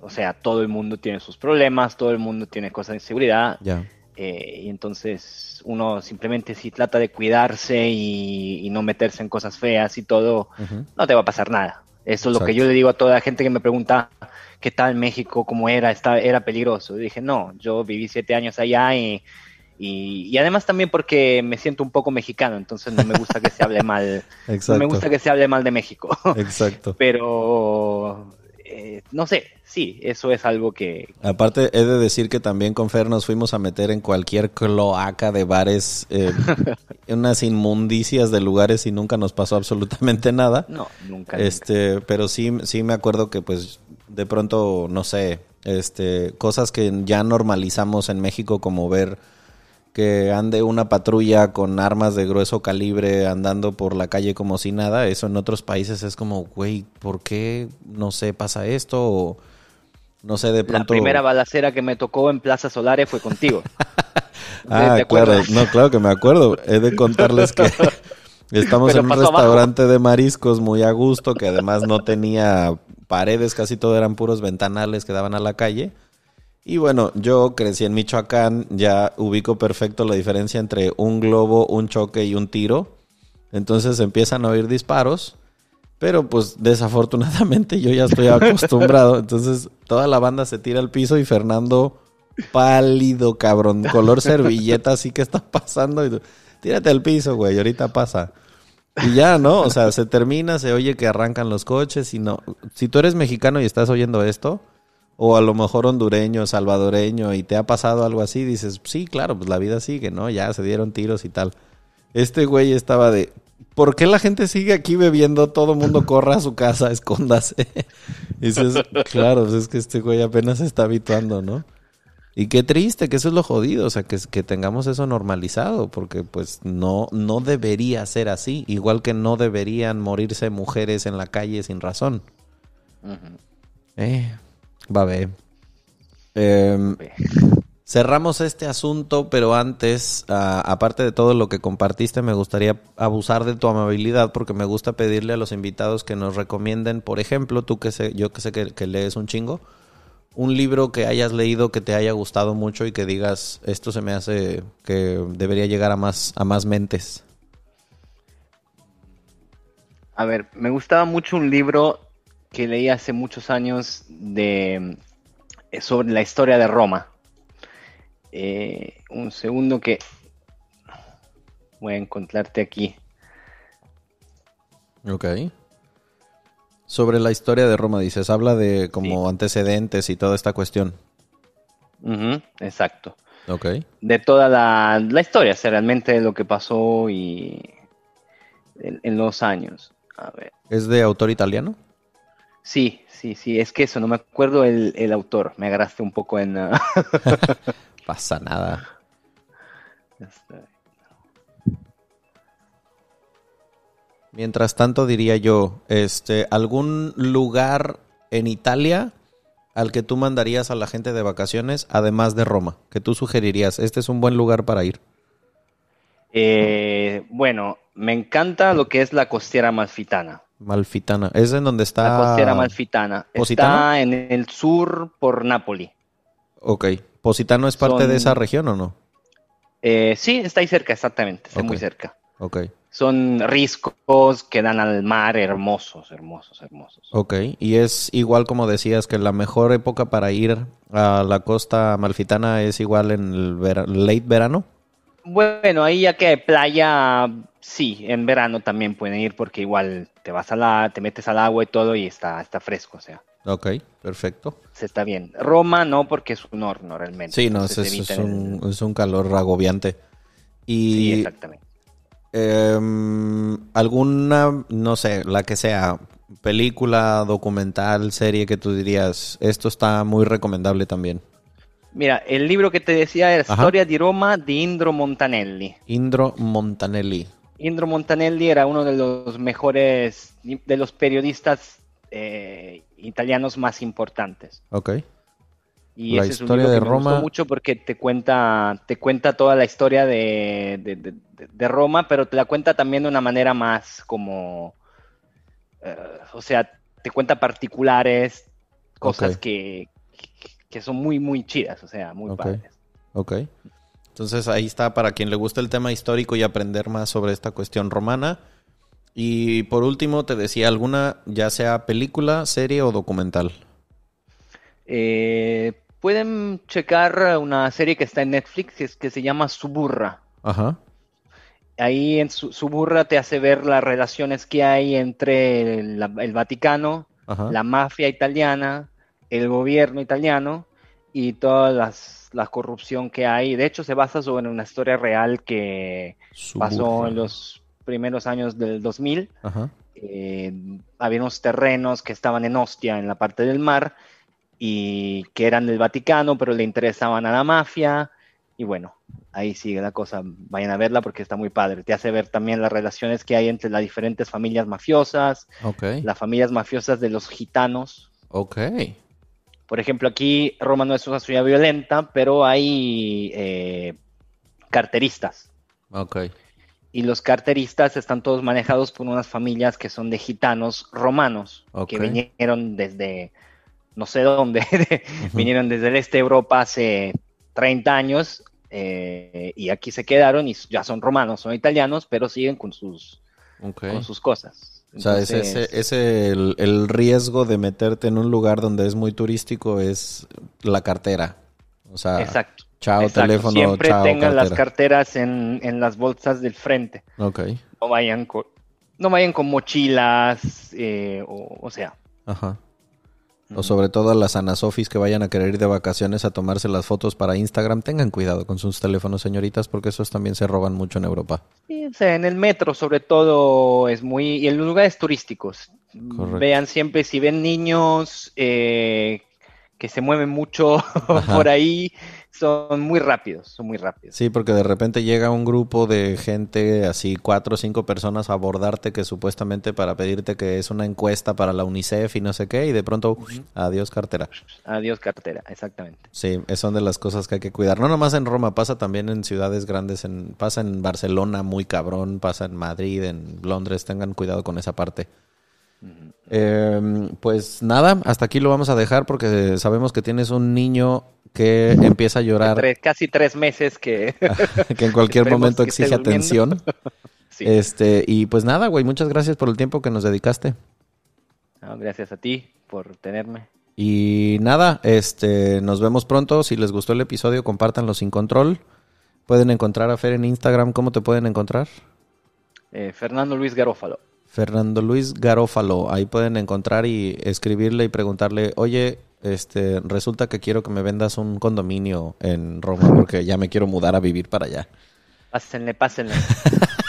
o sea, todo el mundo tiene sus problemas, todo el mundo tiene cosas de inseguridad. Ya. Eh, y entonces uno simplemente si trata de cuidarse y, no meterse en cosas feas y todo, no te va a pasar nada. Eso es lo que yo le digo a toda la gente que me pregunta qué tal México, cómo era, está, era peligroso. Y dije, no, yo viví siete años allá y, y, además también porque me siento un poco mexicano, entonces no me gusta que se hable mal. no me gusta que se hable mal de México. Exacto. Pero eh, no sé, sí, eso es algo que... Aparte, he de decir que también con Fer nos fuimos a meter en cualquier cloaca de bares, eh, unas inmundicias de lugares y nunca nos pasó absolutamente nada. No, nunca. Este, pero sí, sí me acuerdo que pues de pronto, no sé, este, cosas que ya normalizamos en México como ver que ande una patrulla con armas de grueso calibre andando por la calle como si nada, eso en otros países es como, güey, ¿por qué, no sé, pasa esto? O, no sé, de pronto... La primera balacera que me tocó en Plaza Solares fue contigo. ah, claro, no, claro que me acuerdo. He de contarles que estamos en un restaurante de mariscos muy a gusto, que además no tenía paredes, casi todo eran puros ventanales que daban a la calle. Y bueno, yo crecí en Michoacán, ya ubico perfecto la diferencia entre un globo, un choque y un tiro. Entonces empiezan a oír disparos, pero pues desafortunadamente yo ya estoy acostumbrado. Entonces toda la banda se tira al piso y Fernando pálido, cabrón, color servilleta, así que está pasando. Y, Tírate al piso, güey, ahorita pasa. Y ya, ¿no? O sea, se termina, se oye que arrancan los coches y no. Si tú eres mexicano y estás oyendo esto, o a lo mejor hondureño, salvadoreño, y te ha pasado algo así, dices, sí, claro, pues la vida sigue, ¿no? Ya se dieron tiros y tal. Este güey estaba de, ¿por qué la gente sigue aquí bebiendo? Todo el mundo corra a su casa, escóndase. y dices, claro, pues es que este güey apenas se está habituando, ¿no? Y qué triste, que eso es lo jodido, o sea, que, que tengamos eso normalizado, porque pues no, no debería ser así, igual que no deberían morirse mujeres en la calle sin razón. eh, Va a ver. Em, cerramos este asunto, pero antes, aparte de todo lo que compartiste, me gustaría abusar de tu amabilidad porque me gusta pedirle a los invitados que nos recomienden, por ejemplo, tú que sé, yo que sé que, lees un chingo, un libro que hayas leído que te haya gustado mucho y que digas, esto se me hace que debería llegar a más, a más mentes. A ver, me gustaba mucho un libro que leí hace muchos años de, eh, sobre la historia de Roma. Eh, un segundo que voy a encontrarte aquí. Ok. Sobre la historia de Roma, dices, habla de como antecedentes y toda esta cuestión. exacto. Ok. de toda la, la historia, o sea, realmente lo que pasó y en, en los años. A ver. ¿Es de autor italiano? Sí, sí, sí, es que eso, no me acuerdo el, el autor, me agarraste un poco en... ah, Pasa nada. este, Mientras tanto, diría yo, este, ¿algún lugar en Italia al que tú mandarías a la gente de vacaciones, además de Roma? Que tú sugerirías, este es un buen lugar para ir. eh, bueno, me encanta lo que es la costera malfitana. Malfitana. ¿Es en donde está? La costera malfitana. ¿Positano? Está en el sur por Nápoli. Ok. ¿Positano es parte Son- de esa región o no? Eh, sí, está ahí cerca, exactamente, está muy cerca. Ok. Son riscos que dan al mar hermosos, hermosos, hermosos. Ok. Y es igual como decías que la mejor época para ir a la costa malfitana es igual en el vera- late verano. Bueno, ahí ya que playa, sí, en verano también pueden ir porque igual te vas a la, te metes al agua y todo y está, está fresco, o sea, Ok, perfecto. se está bien. Roma no porque es un horno realmente. Sí, no, es, un, el- es un calor agobiante. Sí, Y exactamente. em, alguna, no sé, la que sea, película, documental, serie que tú dirías, esto está muy recomendable también. Mira, el libro que te decía era Ajá. Storia di Roma di Indro Montanelli. Indro Montanelli. Indro Montanelli era uno de los mejores, de los periodistas eh, italianos más importantes. Ok. Y La ese es un historia libro de que me gustó Roma. mucho porque te cuenta, te cuenta toda la historia de, de- de- Roma, pero te la cuenta también de una manera más como, eh, o sea, te cuenta particulares, cosas que, que son muy, muy chidas, o sea, muy Ok. padres. Ok. Entonces ahí está para quien le gusta el tema histórico y aprender más sobre esta cuestión romana. Y por último te decía alguna, ya sea película, serie o documental. Eh, pueden checar una serie que está en Netflix que, se llama Suburra. Ajá. Ahí en Su- Suburra te hace ver las relaciones que hay entre el, Vaticano, Ajá. la mafia italiana, el gobierno italiano y toda las, la corrupción que hay. De hecho, se basa sobre una historia real que pasó en los primeros años del 2000. Ajá. Eh, había unos terrenos que estaban en Ostia, en la parte del mar, y que eran del Vaticano, pero le interesaban a la mafia. Y bueno, ahí sigue la cosa. Vayan a verla porque está muy padre. Te hace ver también las relaciones que hay entre las diferentes familias mafiosas, Ok. las familias mafiosas de los gitanos. Ok. Por ejemplo, aquí Roma no es una ciudad violenta, pero hay eh, carteristas. Ok. Y los carteristas están todos manejados por unas familias que son de gitanos romanos, que vinieron desde no sé dónde, vinieron desde el este de Europa hace 30 años eh, y aquí se quedaron y ya son romanos, son italianos, pero siguen con sus, con sus cosas. O sea, ese, ese, ese el, el riesgo de meterte en un lugar donde es muy turístico es la cartera. O sea, exacto. chao exacto. teléfono, Siempre chao tengan las cartera. carteras en, en las bolsas del frente. Ok. No vayan con, no vayan con mochilas, eh, o, o sea. Ajá. O sobre todo a las anasofis que vayan a querer ir de vacaciones a tomarse las fotos para Instagram, tengan cuidado con sus teléfonos, señoritas, porque esos también se roban mucho en Europa. Sí, o sea, en el metro sobre todo es muy... Y en los lugares turísticos. Correcto. Vean siempre si ven niños eh, que se mueven mucho por ahí, son muy rápidos, son muy rápidos. Sí, porque de repente llega un grupo de gente, así cuatro o cinco personas a abordarte que supuestamente para pedirte que es una encuesta para la UNICEF y no sé qué, y de pronto, adiós cartera. Adiós cartera, exactamente. Sí, es- son de las cosas que hay que cuidar. No nomás en Roma, pasa también en ciudades grandes, en, pasa en Barcelona muy cabrón, pasa en Madrid, en Londres, tengan cuidado con esa parte. Eh, pues nada, hasta aquí lo vamos a dejar porque sabemos que tienes un niño que empieza a llorar, Tres- casi tres meses que... que en cualquier momento exige atención. sí. Este, y pues nada, güey, muchas gracias por el tiempo que nos dedicaste. No, gracias a ti por tenerme. Y nada, este, nos vemos pronto. Si les gustó el episodio, compártanlo sin control. Pueden encontrar a Fer en Instagram. ¿Cómo te pueden encontrar? Eh, Fernando Luis Garófalo. Fernando Luis Garófalo. Ahí pueden encontrar y escribirle y preguntarle, oye, este, resulta que quiero que me vendas un condominio en Roma porque ya me quiero mudar a vivir para allá. Pásenle, pásenle.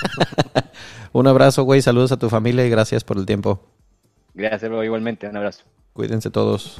un abrazo, güey, saludos a tu familia y gracias por el tiempo. Gracias, igualmente, un abrazo. Cuídense todos.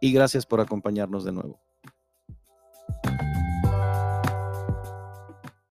y gracias por acompañarnos de nuevo.